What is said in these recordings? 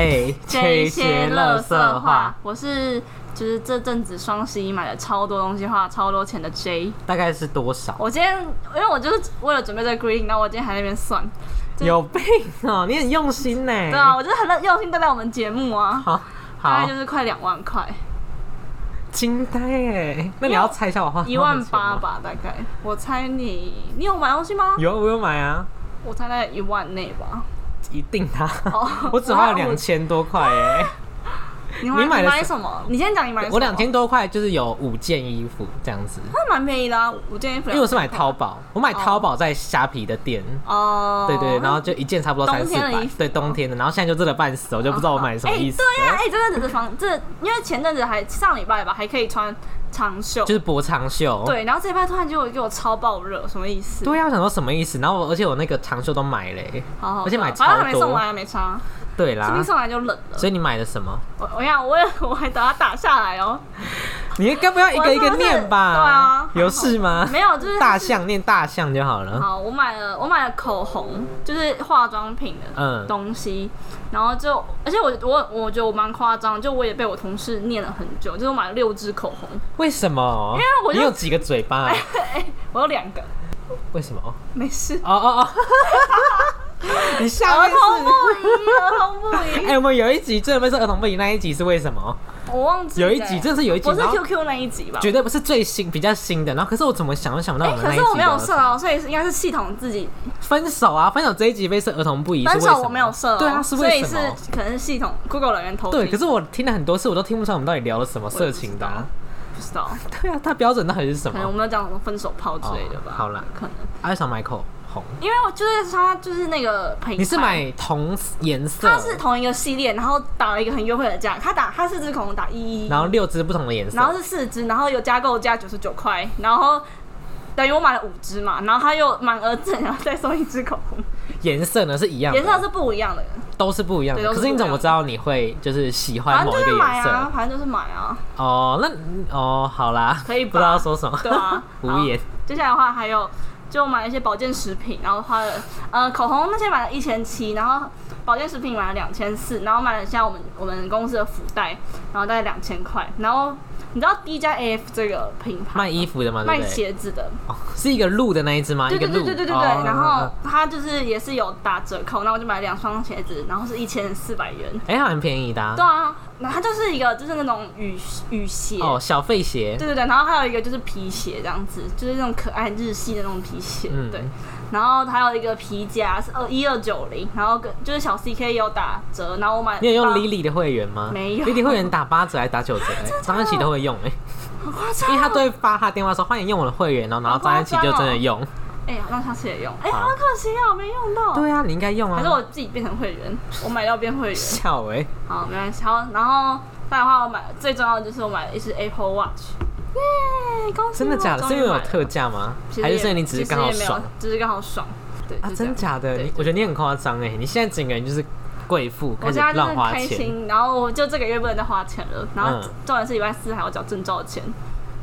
哎，这些垃圾话，我是就是这阵子双十一买了超多东西，花了超多钱的 J。大概是多少？我今天因为我就是为了准备这个 greeting，然后我今天还在那边算。有病哦，你很用心呢。对啊，我就是很用心对待我们节目啊，好，好大概就，是快两万块，惊呆哎！那你要猜一下我花一万八？吧，大概。我猜你，你有买东西吗？有，我有买啊，我猜在一万内吧。一定的。哦 我只花了我两千多块哎，你买买什么？你先讲你买什么。我两千多块就是有五件衣服这样子，那蛮便宜的啊，五件衣服。因为我是买淘。宝，我买淘宝在虾皮的店。哦。对对，然后就一件差不多三四百冬天的衣服，对冬天的，然后现在就热的半死，我就不知道我买什么意思。哎对呀、哎、这阵子的防这，因为前阵子还上礼拜吧，还可以穿长袖。就是薄长袖。对，然后这一拜突然就给我超爆热，什么意思？对呀，我想说什么意思？然后我而且我那个长袖都买嘞，好好而且买反正还没送来，还没差，对啦说不定。送来就冷了。所以你买的什么？我我想我也我还等它打下来哦，你该不要一个一个念吧？对啊有事吗？没有，就是大。象念大象就好了。好，我买了我买了口红，就是化妆品的嗯东西，然后就而且我我我觉得我蛮夸张，就我也被我同事念了很久，就是我买了六支口红，为什么？因为我你有几个嘴巴啊？我有两个，为什么？没事。哦哦哦！你下儿面是童不宜，儿童不宜。哎，我们有一集真的被是儿童不宜，那一集是为什么？我忘记了有一集真的是有一集不是 QQ 那一集吧？绝对不是最新，比较新的。然后可是我怎么想都想不到哎、我们那一集可是我没有设哦，所以是应该是系统自己分手啊，分手这一集被设儿童不宜，分手，我没有设、哦，对啊，是所以是为什么？可能是系统 Google 人员偷对，可是我听了很多次，我都听不出来我们到底聊了什么色情的啊、不知道，对啊，他标准到底是什么？可能我们要讲什么分手炮之类的吧。哦好啦可能爱想买口红，因为我就是它就是那个品牌，你是买同颜色，它是同一个系列，然后打了一个很优惠的价，它打它四支口红打一一，然后六支不同的颜色，然后是四支，然后有加购价九十九块，然后等于我买了五支嘛，然后它又满额赠，然后再送一支口红，颜色呢是一样的，颜色是不一样的，都是不一样的。可是你怎么知道你会就是喜欢反正就是某一个颜色？买啊，反正就是买啊，哦，那哦好啦，可以不知道说什么，对啊，无言。接下来的话还有就买了一些保健食品，然后花了呃口红那些买了一千七，然后保健食品买了两千四，然后买了像我们我们公司的福袋，然后大概两千块，然后你知道 D 加 AF 这个品牌卖衣服的吗，卖？鞋子的，哦，是一个鹿的那一只吗？对对对对对对对，哦然后它就是也是有打折扣，那我就买了两双鞋子，然后是一千四百元。哎，还蛮便宜的啊对。啊，那它就是一个就是那种雨雨鞋，哦，小费鞋，对对对，然后还有一个就是皮鞋这样子，就是那种可爱日系的那种皮鞋，嗯对。然后还有一个皮夹是二一二九零，然后跟就是小 CK 也有打折，然后我买你有用 Lily 的会员吗？没有，Lily 会员打八折还是打九折？哎，张安琪都会用哎，好夸张哦，因为他都会发他电话说欢迎用我的会员，然后然后张安琪就真的用。哎呀，那下次也用，哎，好好可惜啊，我没用到。对啊，你应该用啊。还是我自己变成会员，我买到变会员。笑哎，好，没关系。好，然后再来的话，我买最重要的就是我买了一只 Apple Watch，耶！恭喜真的假的？是因为有特价吗？还是是你只是刚好爽？只是刚好爽。对啊？真假的？你我觉得你很夸张哎，你现在整个人就是贵妇，开始乱花钱。然后我就这个月不能再花钱了，然后嗯重点是礼拜四还要缴证照的钱。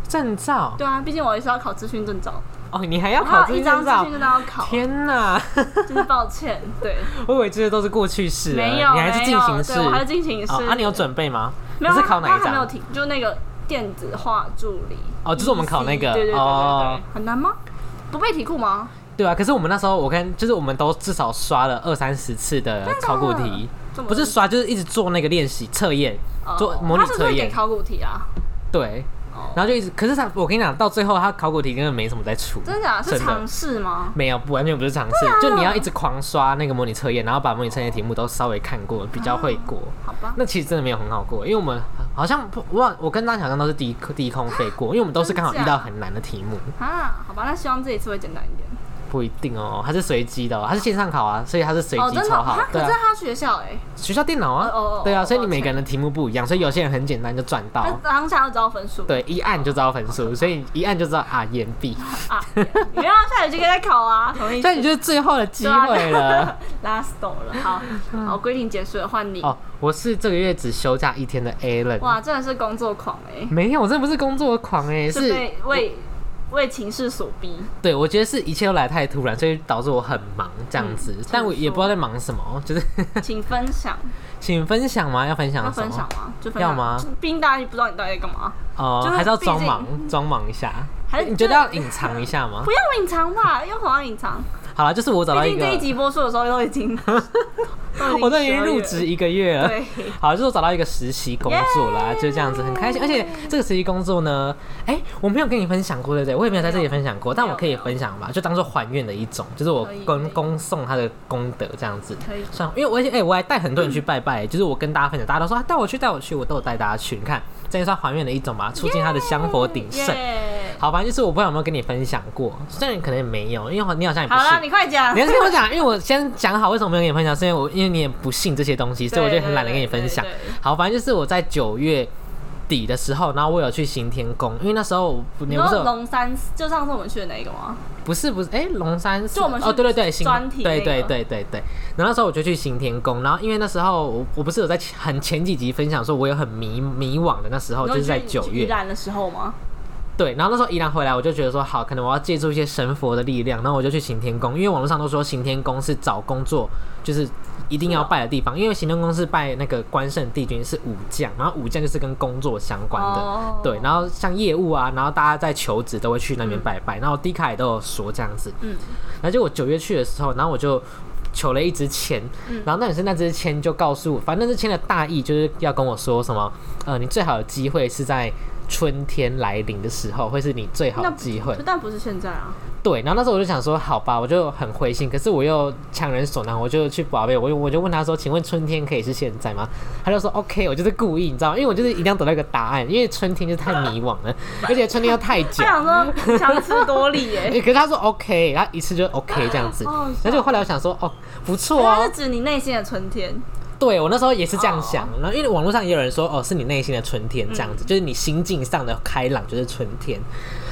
证照对啊，毕竟我也是要考资讯证照，哦，你还要考一张资讯？证照要考，天哪！真是抱歉，对，我以为这些都是过去式，没有，你还是进行式还是进行式。哦，啊，你有准备吗？没有？你是考哪一张？没有停，就那个电子化助理。哦就是我们考那个对对对对对哦很难吗？不背题库吗？对啊，可是我们那时候我跟就是我们都至少刷了二三十次的考古题，不是刷就是一直做那个练习测验，哦做模拟测验考古题啊？对，哦，然后就一直，可是他我跟你讲，到最后他考古题根本没什么在出，真的假的？是真的尝试吗？没有，不完全不是尝试，就你要一直狂刷那个模拟测验，然后把模拟测验题目都稍微看过，比较会过。好吧，那其实真的没有很好过，因为我们好像不我我跟大家好像都是低低空飞过，因为我们都是刚好遇到很难的题目，啊，好吧，那希望这一次会简单一点。不一定哦，它是随机的、哦，它是线上考啊，所以它是随机抽号他，可对啊，是他学校哎，学校电脑啊哦哦哦，对啊，哦所以你每个人的题目不一样，所以有些人很简单就赚他到，当下就知道分数。对，一按就知道分数，所以一按就知道啊延毕，啊，你要下学期可以再考啊，同意。但你就是最后的机会了。last door 了，好，好，规定结束了，换你。哦，我是这个月只休假一天的 Alan。哇，真的是工作狂哎，没有，我真的不是工作狂哎、是为为情势所逼。对，我觉得是一切都来太突然，所以导致我很忙这样子，但我也不知道在忙什么，就是 请分享，请分享吗？要分享要什么？分享吗？就分享要吗？毕竟大家也不知道你到底在干嘛，哦、就是还是要装忙，装忙一下。还是你觉得要隐藏一下吗不？要隐藏吧？要什么要隐藏？好了，就是我找到一个毕竟这，一集播出的时候都已经，我都已经入职一个月了。对，好，就是我找到一个实习工作啦就是这样子，很开心。而且这个实习工作呢，哎、我没有跟你分享过，对不对？我也没有在这里分享过，但我可以分享吧，就当做还愿的一种，就是我可以可恭送他的功德这样子。可以。算，因为我哎、我还带很多人去拜拜、就是我跟大家分享，大家都说啊带我去带我去，我都有带大家去。你看，这也算还愿的一种吧，促进他的香火鼎盛。耶好，反正就是我不知道有没有跟你分享过，虽然可能也没有，因为你好像也不好了，信。你快讲你。还是跟我讲，因为我先讲好为什么没有跟你分享，是因为我因为你也不信这些东西，所以我就很懒得跟你分享。好，反正就是我在九月底的时候，然后我有去行天宫，因为那时候我你不是龙山，就上次我们去的那个吗？不是不是，哎、龙山寺就我们去哦，对对对，行专题对对对对对。然后那时候我就去行天宫，然后因为那时候我我不是有在很前几集分享说，我有很迷迷惘的那时候，就是在九月，的时候吗？对。然后那时候宜兰回来，我就觉得说，好，可能我要借助一些神佛的力量，然后我就去行天宫，因为网络上都说行天宫是找工作就是一定要拜的地方，因为行天宫是拜那个关圣帝君是武将，然后武将就是跟工作相关的。哦。对，然后像业务啊，然后大家在求职都会去那边拜拜，然后迪卡也都有说这样子，嗯，然后就我九月去的时候，然后我就求了一支签，嗯。然后那也是那支签就告诉我，反正那支签的大意就是要跟我说什么，呃，你最好的机会是在春天来临的时候，会是你最好的机会。但不是现在啊。对，然后那时候我就想说，好吧，我就很灰心，可是我又强人所难，我就去宝贝，我我就问他说，请问春天可以是现在吗？他就说 OK，我就是故意，你知道吗？因为我就是一定要得到一个答案，因为春天就太迷惘了，而且春天又太久他。想说强词夺理耶。欸可是他说 OK，他一次就 OK 这样子，好好笑然后就后来我想说，哦，不错哦他是，指你内心的春天，对我那时候也是这样哦想，然后因为网络上也有人说，哦，是你内心的春天这样嗯子，就是你心境上的开朗就是春天。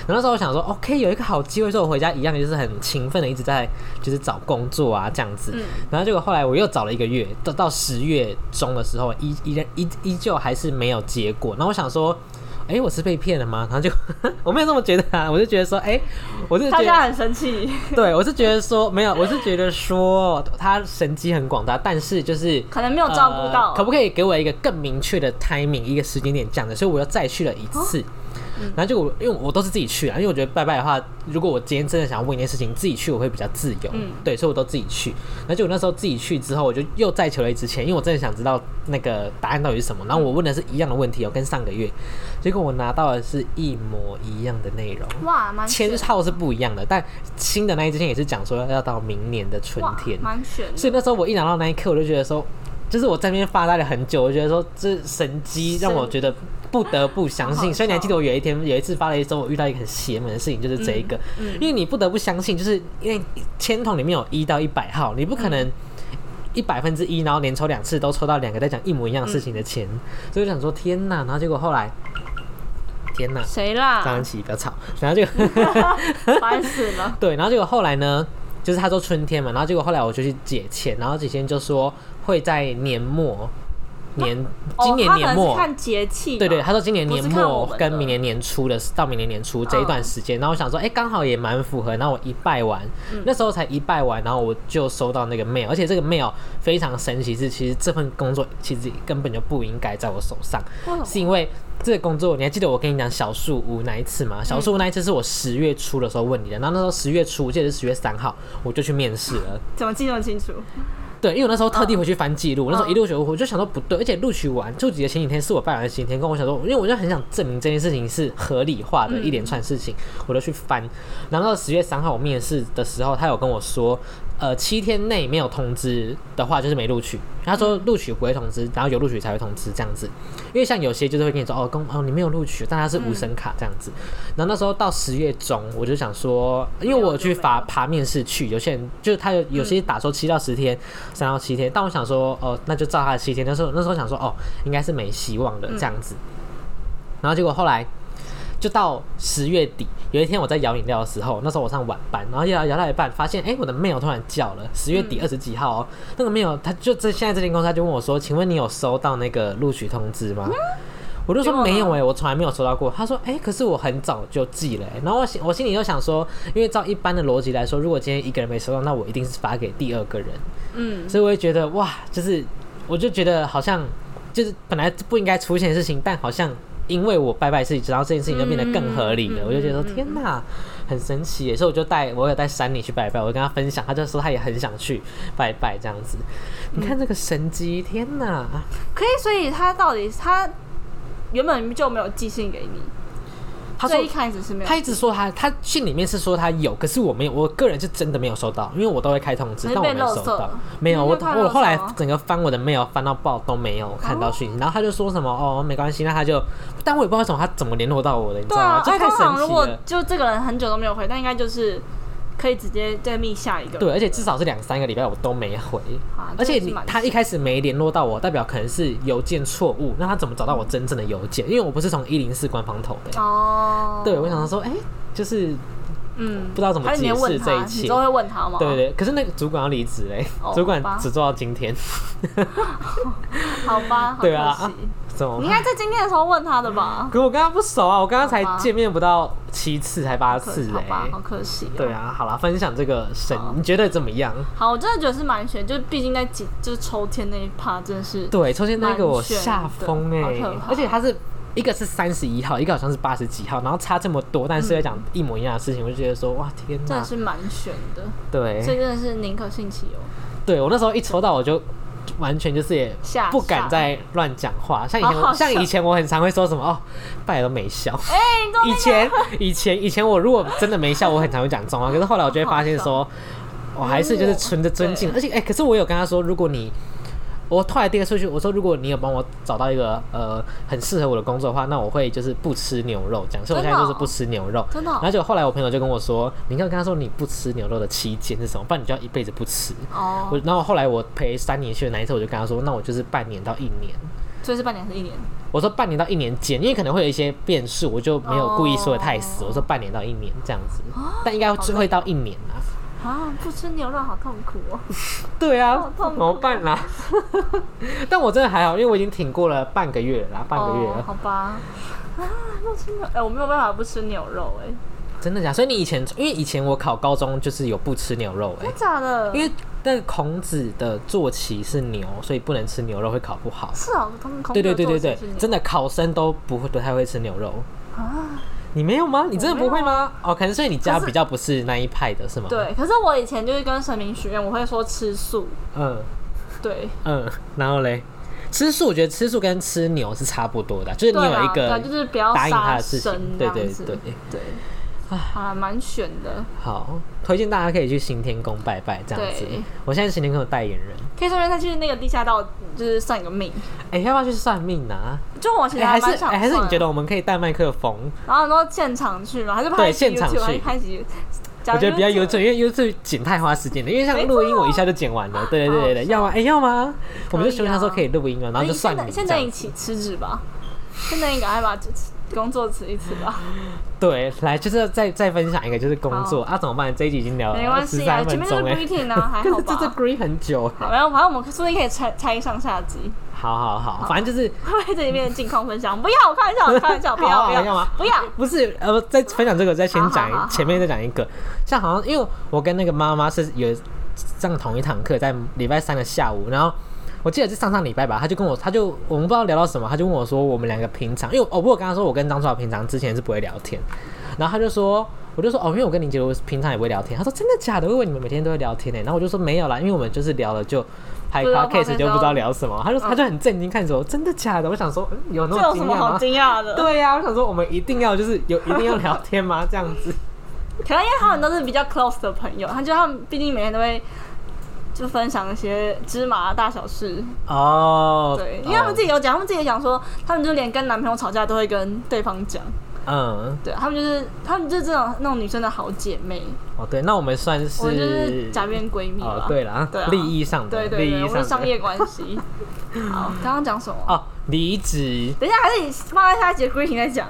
然后那时候我想说，OK，有一个好机会，所以我回家一样就是很勤奋的一直在就是找工作啊这样子。嗯然后结果后来我又找了一个月，到到十月中的时候，依依然依依旧还是没有结果。然后我想说。哎、我是被骗了吗？然后就 我没有这么觉得啊，我就觉得说，哎、我是觉得他现在很生气，对，我是觉得说没有，我是觉得说他神机很广大，但是就是可能没有照顾到呃可不可以给我一个更明确的 timing 一个时间点这样的？所以我又再去了一次。然后就我，因为我都是自己去啊，因为我觉得拜拜的话，如果我今天真的想要问一件事情，自己去我会比较自由，嗯对，所以我都自己去。然后就我那时候自己去之后，我就又再求了一支签，因为我真的想知道那个答案到底是什么。然后我问的是一样的问题哦，跟上个月，结果我拿到的是一模一样的内容。哇，蛮签号是不一样的，但新的那一支签也是讲说要到明年的春哇天，蛮悬。所以那时候我一拿到那一刻，我就觉得说，就是我在那边发呆了很久，我觉得说这神机让我觉得不得不相信。所以你还记得我有一天有一次发了一周，我遇到一个很邪门的事情，就是这一个，因为你不得不相信，就是因为签筒里面有一到一百号，你不可嗯能。一百分之一，然后连抽两次都抽到两个在讲一模一样的事情的钱，所以我想说天哪，然后结果后来，天哪，谁张啦安？琪不要吵，然后就 烦死了。对，然后结果后来呢，就是他说春天嘛，然后结果后来我就去解签，然后解签就说会在年末，年今年哦、年末。看节气吧，对对，他说今年年末跟明年年初的到明年年初这一段时间，然后我想说，哎、刚好也蛮符合。然后我一拜完，嗯那时候才一拜完，然后我就收到那个 mail，而且这个 mail 非常神奇，是其实这份工作其实根本就不应该在我手上，是因为这个工作，你还记得我跟你讲小树屋那一次吗？小树屋那一次是我十月初的时候问你的，然后那时候十月初，我记得是十月三号，我就去面试了。怎么记那么清楚？对，因为我那时候特地回去翻记录，那时候嗯。一录取，我就想说不对，而且录取完就几的前几天是我拜完的前几天，跟我想说，因为我就很想证明这件事情是合理化的嗯一连串事情，我就去翻。然后到十月三号我面试的时候，他有跟我说，呃，七天内没有通知的话就是没录取。他说录取不会通知，然后有录取才会通知这样子。因为像有些就是会跟你说，哦，公哦你没有录取，但他是无声卡这样子。然后那时候到十月中，我就想说，因为我去爬爬面试去，有些人就是他有有些打说七到十天，三到七天，但我想说，哦，那就照他的七天。那时候那时候想说，哦，应该是没希望的这样子。然后结果后来就到十月底，有一天我在摇饮料的时候，那时候我上晚班，然后摇摇到一半，发现哎、诶我的 mail 突然叫了，十月底二十几号哦，那个 mail 他就这现在这间公司他就问我说，请问你有收到那个录取通知吗？我就说没有哎、我从来没有收到过。他说哎、可是我很早就寄了、欸。然后我心我心里就想说，因为照一般的逻辑来说，如果今天一个人没收到，那我一定是发给第二个人。嗯，所以我就觉得哇，就是我就觉得好像就是本来不应该出现的事情，但好像因为我拜拜事情，然后这件事情就变得更合理了。我就觉得说天哪，很神奇耶！所以我就带我有带山里去拜拜，我跟他分享，他就说他也很想去拜拜这样子。你看这个神机，天哪！可以，所以他到底他原本就没有寄信给你，他说一开始是没有，他一直说他他信里面是说他有，可是我没有，我个人是真的没有收到，因为我都会开通知，但我没有收到。没有，我我后来整个翻我的 mail 翻到爆都没有看到讯息，然后他就说什么哦没关系，那他就，但我也不知道为什么他怎么联络到我的，你知道吗？对啊，哎，这太神通常如果奇了。就这个人很久都没有回，那应该就是可以直接再密下一个人，对，而且至少是两三个礼拜我都没回，啊而且你他一开始没联络到我，代表可能是邮件错误，那他怎么找到我真正的邮件？因为我不是从一零四官方投的。哦，对，我想说，哎、就是嗯，不知道怎么解释这一切。你都会问他吗？对对对，可是那个主管要离职嘞哦，主管只做到今天，好吧，好对啊怎么你应该在今天的时候问他的吧？可我跟他不熟啊，我跟他才好吧。见面不到七次，才八可次哎、好吧，好可惜、对，啊，好啦，分享这个神，你觉得怎么样？好，我真的觉得是蛮悬，就毕竟在几就是抽签那一趴，真的是对，抽签那个我吓疯哎好可，怕。而且他是一个是三十一号，一个好像是八十几号，然后差这么多，但是在讲一模一样的事情，我就觉得说哇天哪，真的是蛮悬的，所以对，真的是宁可信其有。对我那时候一抽到我就。完全就是也不敢再乱讲话，像以前像以前我很常会说什么哦，拜都没笑。哎、以前以前以前我如果真的没笑，我很常会讲脏话，可是后来我就会发现说，我还是就是存着尊敬，而且哎、可是我有跟他说，如果你我后来第二个出去，我说如果你有帮我找到一个呃很适合我的工作的话，那我会就是不吃牛肉这样，所以我现在就是不吃牛肉。真的哦然后结果后来我朋友就跟我说，你看跟他说你不吃牛肉的期间是什么，不然你就要一辈子不吃。哦我，然后后来我陪三年去的那一次，我就跟他说，那我就是半年到一年。所以是半年还是一年？我说半年到一年间，因为可能会有一些变数，我就没有故意说的太死。哦我说半年到一年这样子，但应该会会到一年啊。啊，不吃牛肉好痛苦哦。对啊好，痛苦怎么办啦？但我真的还好，因为我已经挺过了半个月了啦，半个月哦、了。好吧。啊，不吃牛，哎、我没有办法不吃牛肉、哎，真的假的？所以你以前，因为以前我考高中就是有不吃牛肉哎、真假的？因为那个孔子的坐骑是牛，所以不能吃牛肉会考不好。是哦，他们空对对对对对，真的的考生都不会不太会吃牛肉。啊。你没有吗？你真的不会吗？哦，可能所以你家比较不是那一派的，是吗？，对，可是我以前就是跟神明许愿，我会说吃素。嗯对，嗯，然后嘞，吃素我觉得吃素跟吃牛是差不多的，就是你有一个对就是不要答应他杀的事情生，对对子对。对，啊，蛮选的，好，推荐大家可以去新天宫拜拜，这样子。我现在是新天宫的代言人，可以顺便再去那个地下道，就是算个命。哎、要不要去算命啊？就我其哎、实蛮想还是哎、还是你觉得我们可以带麦克风？然后很多现场去吗，还是拍对现场去拍一集？我觉得比较 YouTube YouTube，因为 YouTube 剪太花时间了，因为像录音我一下就剪完了。对对对对对，要吗？哎、要吗？我们就询问他说可以录音了，然后就算你现在一起辞职吧，现在你赶快把这工作辞一辞吧，对，来就是再再分享一个就是工作啊，怎么办？这一集已经聊没了十关系啊，三前面就是，greeting 啊，还可好是这这。green 很久。好，然后反正我们说不定可以拆拆上下集，好好好，反正就是会不会这里面的近况分享？不要，我开玩笑，我开玩笑，不 要不要？不要。不是呃，再分享这个，再先讲前面再讲一个，像好像因为我跟那个妈妈是有上同一堂课，在礼拜三的下午，然后我记得是上上礼拜吧，他就跟我，他就我们不知道聊到什么，他就问我说我们两个平常，因为我我有跟他说我跟张楚华平常之前是不会聊天，然后他就说。我就说哦，因为我跟林杰我平常也不会聊天。他说真的假的？我以为你们每天都会聊天呢。然后我就说没有啦，因为我们就是聊了就拍不知道 podcast 就不知道聊什么。他就他就很震惊看着我，真的假的？我想说嗯有那这么惊讶吗有什么好？惊讶的？对呀、我想说我们一定要就是有一定要聊天吗？这样子？可能因为他们都是比较 close 的朋友，他就他们毕竟每天都会就分享一些芝麻大小事，哦，对，因为他们自己有讲，他们自己也讲说，他们就连跟男朋友吵架都会跟对方讲，嗯，对他们就是他们就是这种那种女生的好姐妹，哦对，那我们算是我们就是假面闺蜜哦吧，对啦，对啊。利益上的，对对我们商业关系。好，刚刚讲什么？哦，离职。等一下，还是你放在下一节 greeting 再讲。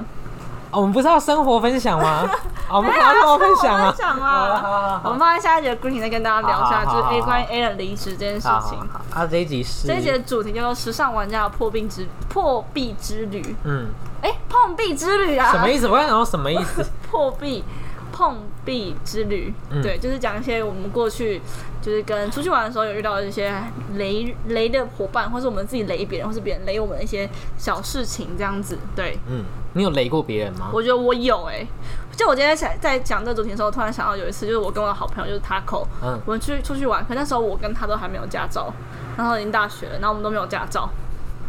哦，我们不是要生活分享吗？哦 我们没有啊还要跟我分享啊是我分享好好啊。我们放在下一节的 greeting 再跟大家聊一下，就是 A 关于 A 的离职这件事情好。啊，这一集是这一集的主题叫做“时尚玩家的破壁之破壁之旅嗯，”。哎，碰壁之旅啊？什么意思？我刚想说什么意思？破壁碰壁之旅，嗯。对，就是讲一些我们过去就是跟出去玩的时候有遇到的一些雷雷的伙伴，或是我们自己雷别人，或是别人雷我们的一些小事情，这样子。对，嗯，你有雷过别人吗？我觉得我有哎、就我今天想在讲这个主题的时候，突然想到有一次，就是我跟我的好朋友就是 Taco，嗯。我们去出去玩，可那时候我跟他都还没有驾照，然后已经大学了，然后我们都没有驾照，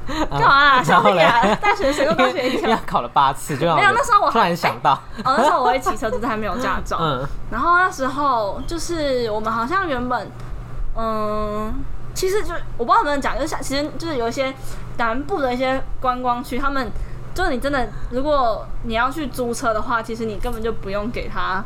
干干嘛啊？然小后嘞屁啊！大学谁都大学一样因为。考了八次，就没有那时候我突然想到，哦，那时候我会骑车，只是还没有驾照。嗯然后那时候就是我们好像原本，嗯，其实就我不知道能不能讲，就是其实就是有一些南部的一些观光区，他们就是你真的如果你要去租车的话，其实你根本就不用给他。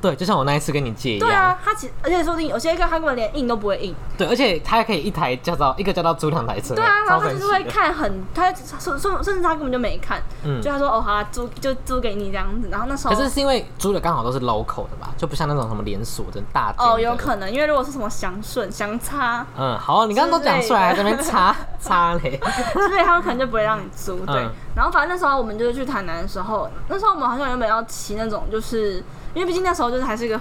对，就像我那一次跟你借一样，对啊，他其而且说不定有些个他根本连印都不会印。对，而且他还可以一台驾照，一个驾照租两台车，对啊，然后他就是会看很，他甚甚甚至他根本就没看，嗯就他说哦好啊，租就租给你这样子。然后那时候可是是因为租的刚好都是 local 的吧，就不像那种什么连锁的大间哦有可能，因为如果是什么祥顺、祥差，嗯，好，你刚刚都讲出来，还在那边擦擦嘞，所以他们可能就不会让你租。对，嗯然后反正那时候我们就是去台南的时候，那时候我们好像原本要骑那种，就是因为毕竟那时候就是还是一个。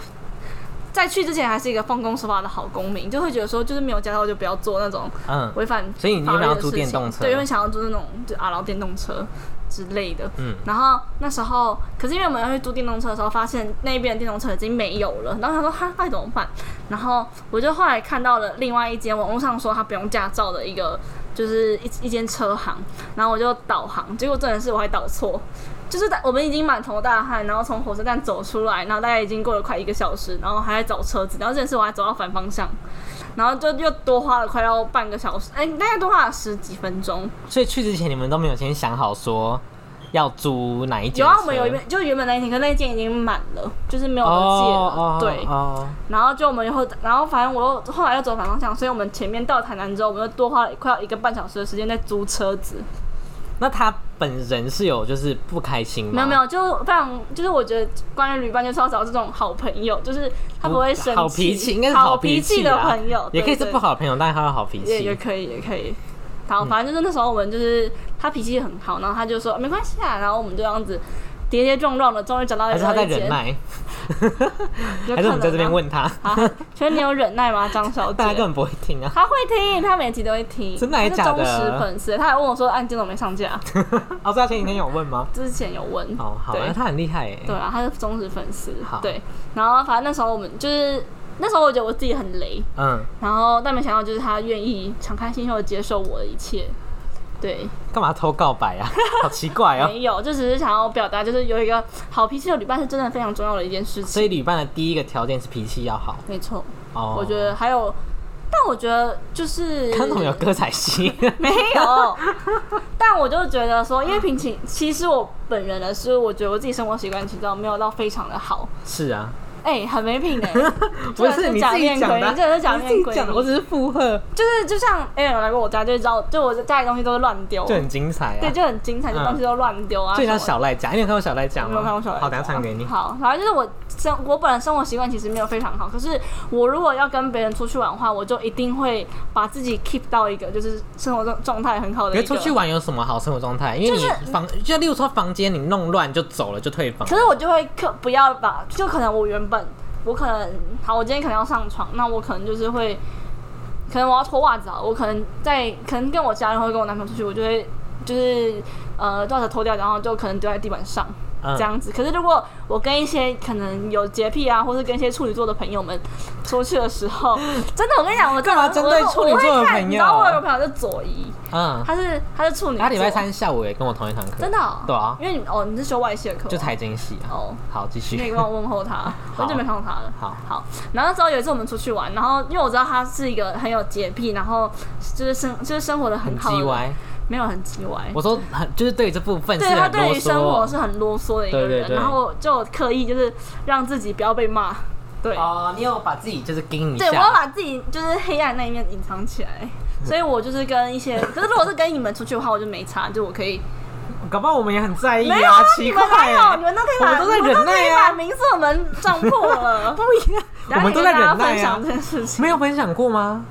在去之前还是一个奉公守法的好公民，就会觉得说，就是没有驾照就不要做那种嗯违反所以你法律的事情电动车对，因为想要租那种就阿劳电动车之类的。嗯然后那时候，可是因为我们要去租电动车的时候，发现那边的电动车已经没有了，然后他说哈，那怎么办？然后我就后来看到了另外一间网络上说他不用驾照的一个，就是一一间车行，然后我就导航，结果真的是我还导错。就是我们已经满头大汗，然后从火车站走出来，然后大概已经过了快一个小时，然后还在找车子，然后这件事我还走到反方向，然后就又多花了快要半个小时，哎、大概多花了十几分钟。所以去之前你们都没有先想好说要租哪一间？有啊，我们有一边就原本那一天，可那一间已经满了，就是没有得借了。哦对，哦，然后就我们以后，然后反正我又后来又走反方向，所以我们前面到台南之后，我们又多花了快要一个半小时的时间在租车子。那他本人是有就是不开心吗？没有没有，就非常就是我觉得关于旅伴就是要找这种好朋友，就是他不会生气，好脾气，应该是好脾气的朋友，也可以是不好的朋友，但是他有好脾气。也也可以，也可以。好，反正就是那时候我们就是他脾气很好，然后他就说没关系啊，然后我们就这样子跌跌撞撞的，终于找到还是他在忍，耐，有 还是我们在这边问他，啊，请问你有忍耐吗，张小姐？大家根本不会听啊。他会听，他每集都会听，真的还是假的忠实粉丝，他还问我说：“啊，你今天怎么没上架 哦，所以他前几天有问吗？？”之前有问，哦，好，他很厉害哎。对啊，他是忠实粉丝好，对。然后反正那时候我们就是那时候我觉得我自己很雷，嗯，然后但没想到就是他愿意敞开心胸的接受我的一切，对，干嘛偷告白啊？好奇怪哦。没有，就只是想要表达，就是有一个好脾气的旅伴是真的非常重要的一件事情。所以旅伴的第一个条件是脾气要好没错，哦。我觉得还有，但我觉得就是看怎么有歌仔戏，没有，但我就觉得说，因为平情，其实我本人的是，我觉得我自己生活习惯其实没有到非常的好，是啊，哎、很没品哎、不是你自假己讲的，面鬼这是假面鬼，讲的，我只是附和，就是就像 A 有来过我家，就知道，就我家里东西都是乱丢，就很精彩啊。对，就很精彩，就嗯东西都乱丢啊，就像小赖讲，你有看过小赖讲吗？没有看过小赖好，等一下唱给你。好，反正就是我生我本来生活习惯其实没有非常好，可是我如果要跟别人出去玩的话，我就一定会把自己 keep 到一个就是生活状状态很好的一个。出去玩有什么好生活状态？因为你房，就例如说房间你弄乱就走了，就退房。可是我就会可不要把，就可能我原本我可能好，我今天可能要上床，那我可能就是会，可能我要脱袜子啊，我可能在可能跟我家人或者跟我男朋友出去，我就会就是呃袜子脱掉，然后就可能丢在地板上。嗯。这样子，可是如果我跟一些可能有洁癖啊，或是跟一些处女座的朋友们出去的时候，真的，我跟你讲，我干嘛针对处女座的朋友？你知道我有个朋友是左一，嗯，他是他是处女座，他礼拜三下午也跟我同一堂课，真的哦、对啊。因为你哦你是修外系的课。哦，就财经系啊。哦。好，继续。你可以帮我问候他，我很久没看到他了。好。好，然后那时候有一次我们出去玩，然后因为我知道他是一个很有洁癖，然后就是生就是生活的很很好。没有很叽歪。我说很，就是对这部分是对他对于生活。是很啰嗦的一个人，然后就刻意就是让自己不要被骂。对，哦，你有把自己就是盯一对，我要。把自己就是黑暗那一面隐藏起来。所以我就是跟一些，可是如果是跟你们出去的话，我就没差，就我可以搞不好我们也很在意没有啊，奇你们怪哪有？欸你们都可以把，我们都在忍耐可以把门撞破了。不一样，我们都在忍耐啊分享，这件事情，没有分享过吗？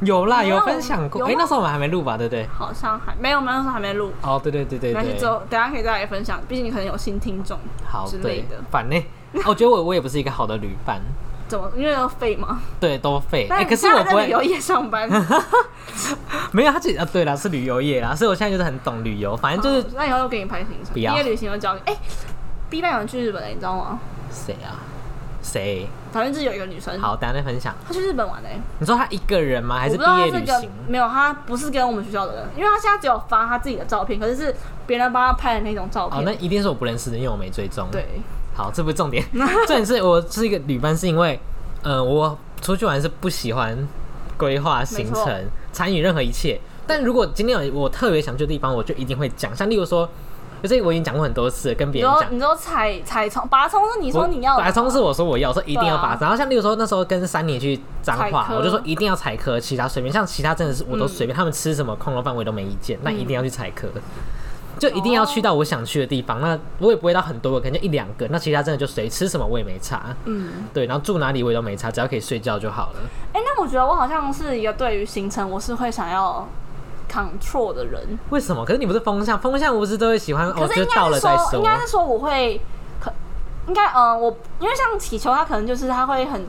有啦，有有分享过。哎、那时候我们还没录吧，对不对？好像还没有，那时候还没录。哦，对对对对对那之。后等下可以再来分享，毕竟你可能有新听众好，对之类的，反呢，我觉得我我也不是一个好的旅伴，怎么因为要废吗？对，都废。哎、但可是我不会，旅游业上班，没有他自己啊，对了，是旅游业啦，所以我现在就是很懂旅游，反正就是好那以后又给你拍行程，毕业旅行又教你。哎，B 班有人去日本了，你知道吗？谁啊？谁？反正就是有一个女生，好，等一下再分享。她去日本玩的。你说她一个人吗？还是毕业旅行？没有，她不是跟我们学校的人，因为她现在只有发她自己的照片，可是是别人帮她拍的那种照片哦，那。一定是我不认识的，因为我没追踪。，对，好，这不是重点，重点是我是一个旅伴，是因为，呃，我出去玩是不喜欢规划行程，参与任何一切。但如果今天有我特别想去的地方，我就一定会讲。像例如说，就是我已经讲过很多次，跟别人讲。你说踩踩葱拔葱是你说你要拔葱是我说我要，我说一定要拔。啊然后像例如说那时候跟三年去脏话，我就说一定要采科，其他随便。像其他真的是我都嗯随便，他们吃什么空楼饭我也都没意见，那一定要去采科。就一定要去到我想去的地方，那我也不会到很多个，可能就一两个。那其他真的就随吃什么我也没差，嗯。对，然后住哪里我也都没差，只要可以睡觉就好了。哎、那我觉得我好像是一个对于行程我是会想要 control 的人，为什么？可是你不是风向，风向不是都会喜欢哦，可是应该是说，应。该是说我会可应该嗯，我因为像祈求他可能就是他会很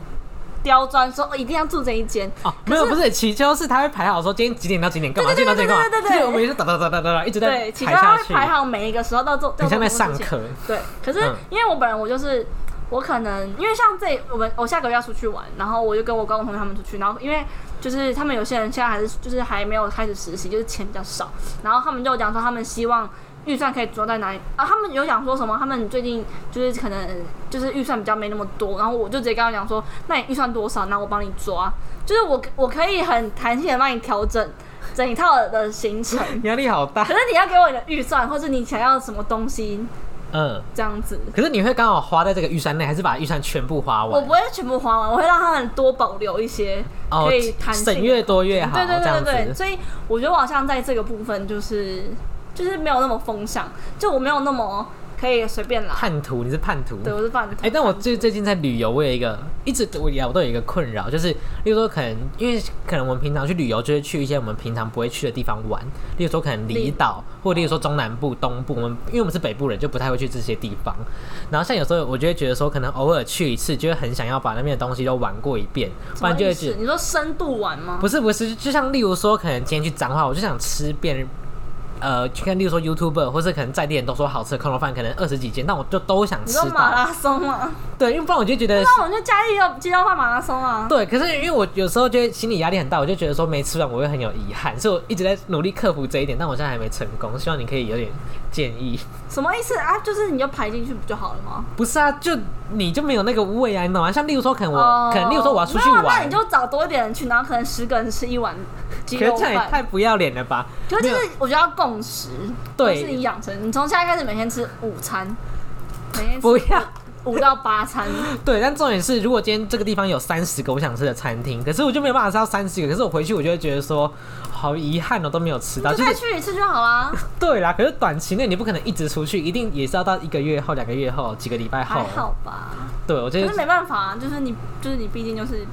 刁钻，说哦一定要住这一间，哦，没有，不是祈求是他会排好说今天几点到几点干嘛，几点到几点干嘛。对对对我们也是哒哒哒哒哒哒一直在对，祈求排下去，他会排好每一个时候到做，很像在上课。对，可是嗯因为我本人我就是我可能因为像这我们我下个月要出去玩，然后我就跟我高中同学他们出去，然后因为就是他们有些人现在还是就是还没有开始实习，就是钱比较少，然后他们就讲说他们希望。预算可以抓在哪里啊？他们有讲说什么？他们最近就是可能就是预算比较没那么多，然后我就直接跟他讲说，那你预算多少？那我帮你抓，就是我我可以很弹性的帮你调整整一套的行程。压力好大可。是你要给我你的预算，或是你想要什么东西，嗯，这样子，可是你会刚好花在这个预算内，还是把预算全部花完？我不会全部花完，我会让他们多保留一些哦可以弹省越多越好，对对对对对，所以我觉得我好像在这个部分就是就是没有那么风向，就我没有那么可以随便来。叛徒，你是叛徒。对，我是饭。哎、但我最最近在旅游，我有一个一直我我都有一个困扰，就是例如说可能因为可能我们平常去旅游，就是去一些我们平常不会去的地方玩，例如说可能离岛，或者例如说中南部、东部，我们因为我们是北部人，就不太会去这些地方。然后像有时候我就会觉得说，可能偶尔去一次，就会很想要把那边的东西都玩过一遍，不然就会觉得你说深度玩吗？不是不是，就像例如说，可能今天去彰化，我就想吃遍。呃，去看，例如说 YouTuber，或是可能在地人都说好吃的空肉饭，可能二十几间，但我就都想吃马拉松吗？对，因为不然我就觉得那我就嘉义要街道饭马拉松啊。对，可是因为我有时候就会心理压力很大，我就觉得说没吃完我会很有遗憾，所以我一直在努力克服这一点，但我现在还没成功，希望你可以有点建议。什么意思啊？就是你就排进去不就好了吗？不是啊，就你就没有那个胃啊，你懂吗？像例如说，可能我、哦可能例如说我要出去没有那，你就找多一点人去，然后可能十个人吃一碗鸡肉饭。太不要脸了吧？可是就是我觉得要共识，对就是你养成，你从现在开始每天吃午餐，每天吃不要。五到八餐，对，但重点是，如果今天这个地方有三十个我想吃的餐厅，可是我就没有办法吃到三十个，可是我回去我就会觉得说，好遗憾哦，都没有吃到。就就是再去一次就好啦。对啦，可是短期内你不可能一直出去，一定也是要到一个月后、两个月后、几个礼拜后还。好吧，对，我觉得可是没办法啊，就是你，就是你，毕竟就是，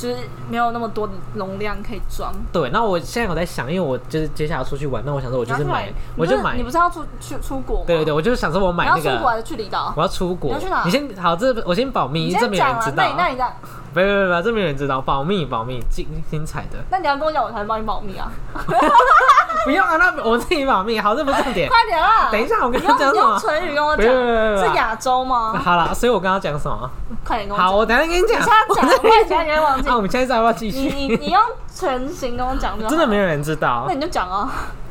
就是没有那么多的容量可以装。对。那我现在有在想，因为我就是接下来要出去玩，那我想说我就是买我就买你不是要出去出国吗？对对对，我就是想说我买那你要出国还个，是去离岛？我要出国。你要去哪先好，这我先保密，你这没有人知，道。那你那你这样，不不不不，这没有人知道，保密保密，精精彩的。那你要跟我讲，我才能帮你保密啊！不用啊，那我自己保密。好，这不是重点。快点啦！等一下，我跟你讲什么？唇语跟我讲，是亚洲吗？好了，所以我刚刚讲什么？快点跟我讲。好，我等下跟你讲。你现在讲，我快点，你会忘记啊，。我们现在要不要继你续？你你用唇形跟我讲就好。真的没有人知道那，你就讲啊！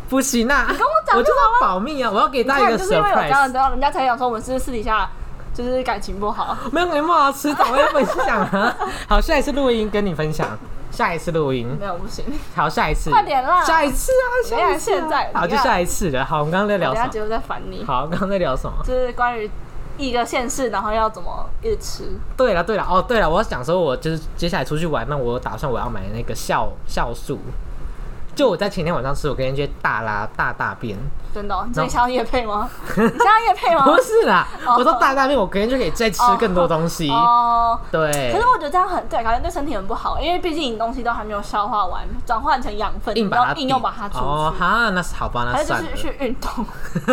不行啊！跟我讲我就要保密啊！我要给大家一个就是因为有这样，surprise。然后人家才想说我们是私底下就是感情不好。没有没有啊，迟早会分享啊。好，下一次录音跟你分享。下一次录音，没有不行，好，下一次。快点啦下一次啊，等一下下一次啊。现在好，就下一次了。好，我们刚刚在聊什么？结果再烦你。好，刚刚在聊什么？就是关于一个县市，然后要怎么一直吃。对了对了，哦对了，我要讲说，我就是接下来出去玩，那我打算我要买那个酵酵素。就我在前天晚上吃，我跟人家大拉大大便，真的哦、你这想要夜配吗？你想要夜配吗？不是啦，哦我说大大便，我隔天就可以再吃更多东西。哦，对可是，我觉得这样很对，感觉对身体很不好，因为毕竟你东西都还没有消化完，转换成养分，你硬把它要硬要把它出去，哦哈，那是好吧，那还是就算了。是去运动，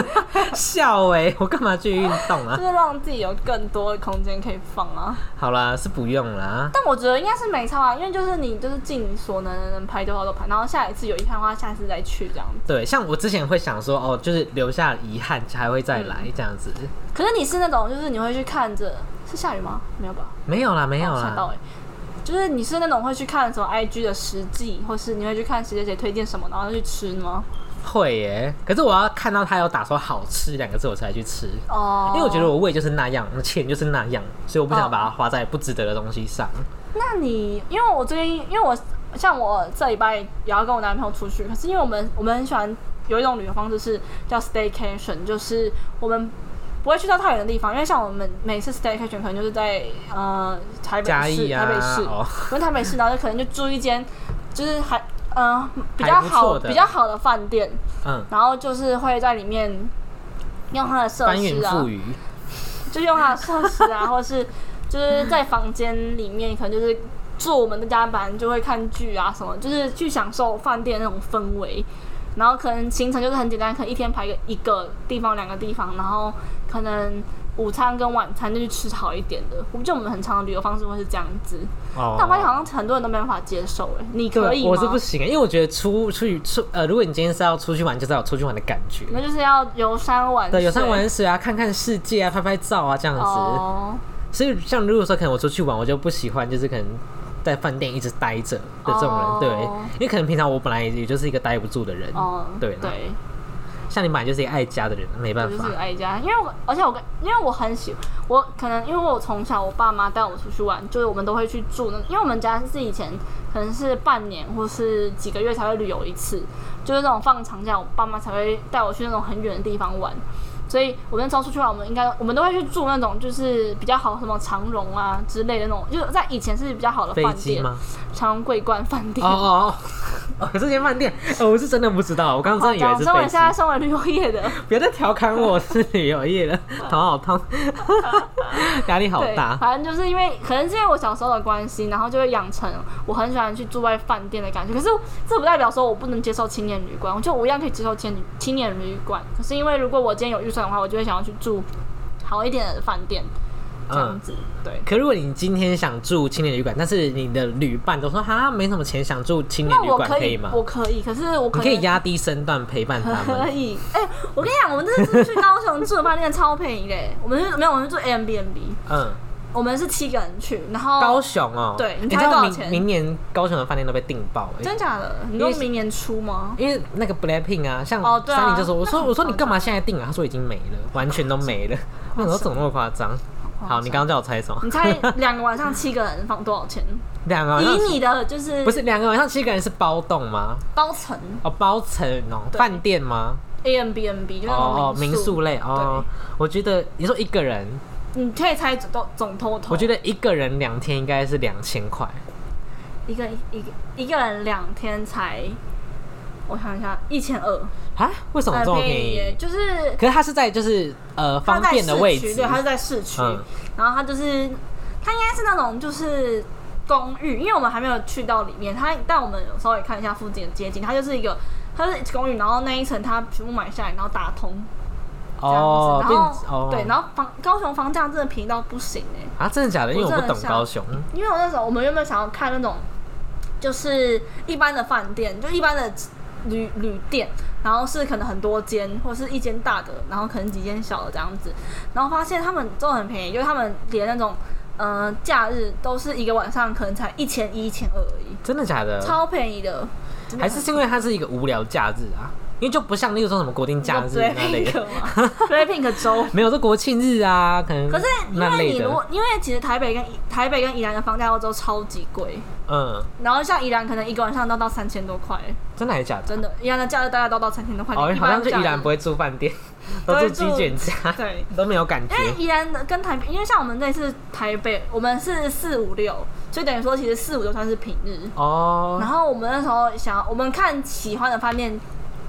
笑哎、我干嘛去运动啊就啊？是让自己有更多的空间可以放啊。好啦，是不用啦。但我觉得应该是没差啊，因为就是你就是尽你所能，能拍多少都拍，然后下一次有遗憾的话，下次再去这样子。对，像我之前会想说，哦，就是留下遗憾还会再来这样子。可是你是那种就是你会去看着是下雨吗？没有吧？没有啦，没有啦。哦到哎、就是你是那种会去看什么 IG 的实际，或是你会去看谁谁谁推荐什么，然后去吃吗？会耶，可是我要看到他有打说好吃两个字，我才去吃。哦，因为我觉得我胃就是那样，钱就是那样，所以我不哦想把它花在不值得的东西上。那你因为我最近因为我像我这礼拜也要跟我男朋友出去，可是因为我们我们很喜欢有一种旅游方式是叫 staycation，就是我们不会去到太远的地方，因为像我们每次 staycation 可能就是在呃台北市、啊台北市，哦因为台北市，然后就可能就住一间就是还呃比较好比较好的饭店，嗯，然后就是会在里面用它的设施啊。就是用它的设施啊，或者是就是在房间里面，可能就是做我们的加班，就会看剧啊什么，就是去享受饭店那种氛围。然后可能行程就是很简单，可能一天排个一个地方、两个地方，然后可能午餐跟晚餐就去吃好一点的。我觉得我们很长的旅游方式会是这样子，哦但我发现好像很多人都没办法接受。哎，你可以，吗？我是不行，因为我觉得出出去出呃，如果你今天是要出去玩，就是要有出去玩的感觉。那就是要游山玩水，对，游山玩水啊，看看世界啊，拍拍照啊，这样子。哦，所以像如果说可能我出去玩，我就不喜欢就是可能在饭店一直待着的这种人，哦对，因为可能平常我本来也就是一个待不住的人，哦，对对。像你本来就是一个爱家的人，没办法就是。爱家，因为我而且我跟因为我很喜我可能因为我从小我爸妈带我出去玩，就是我们都会去住那，因为我们家是以前可能是半年或是几个月才会旅游一次，就是那种放长假，我爸妈才会带我去那种很远的地方玩。所以我那时候出去玩，我们应该我们都会去住那种就是比较好，什么长荣啊之类的那种，就是在以前是比较好的饭店？长荣桂冠饭店。哦哦哦，哦，这间饭店，哦，我是真的不知道，我刚刚真的以为是飞机身为现。在身为旅游业的，不要再调侃我是旅游业了，头好痛，压力好，大。反正就是因为可能是因为我小时候的关系，然后就会养成我很喜欢去住在饭店的感觉。可是这不代表说我不能接受青年旅馆，我就我一样可以接受青青年旅馆。可是因为如果我今天有预算的话，我就会想要去住好一点的饭店，这样嗯，子。对，可如果你今天想住青年旅馆，但是你的旅伴都说哈没什么钱，想住青年旅那我可以吗？我可以，可是我可能你可以压低身段陪伴他们可。以。哎、我跟你讲，我们这次去高雄住的饭店超便宜嘞，我们是没有，我们是住 a m b n b 嗯，我们是七个人去，然后高雄哦，对你你知道明猜多少钱明年高雄的饭店都被订爆了、真假的？你说明年初吗？因为那个 Blackpink 啊，像哦对啊三林就说，我说我说你干嘛现在订啊？他说已经没了，完全都没了。我想说怎么那么夸张？好，你刚刚叫我猜什么？你猜两个晚上七个人放多少钱？两个晚上以你的就是不是两个晚上七个人是包栋吗？包层哦，包层哦，对饭店吗？A M B N B 就那民宿类哦。我觉得你说一个人，对，你可以猜总总 total。我觉得一个人两天应该是两千块。一个一个一个人两天才，我想一下，一千二，啊？为什么这么便耶，宜？就是可是它是在就是呃方便的位置，对，它是在市区，嗯然后它就是它应该是那种就是公寓，因为我们还没有去到里面，它但我们稍微看一下附近的街景，它就是一个它是公寓，然后那一层它全部买下来，然后打通这样子，哦，然后、哦对，然后房高雄房价真的便宜到不行哎、啊，真的假的？因为我不懂高雄。因为我那时候我们原本想要看那种，就是一般的饭店，就一般的旅旅店，然后是可能很多间，或是一间大的，然后可能几间小的这样子，然后发现他们都很便宜，就是他们连那种呃假日都是一个晚上可能才一千一、一千二而已，真的假的？超便宜的。的还是是因为它是一个无聊假日啊？因为就不像例如说什么国定假日对那类的，嘛，Pink 周。没有，是国庆日啊，可能可是因为你如果，因为其实台北跟台北跟宜兰的房价都超级贵，嗯，然后像宜兰可能一个晚上都到三千多块，真的还是假的？真的，宜兰的假日大概都到三千多块。哦，好像就般假日依然不会住饭店，都会都住鸡卷家，对，都没有感觉因。为宜兰跟台北，因为像我们这次台北，我们是四五六，所以等于说其实四五就算是平日。哦然，后我们那时候想要，我们看喜欢的饭店，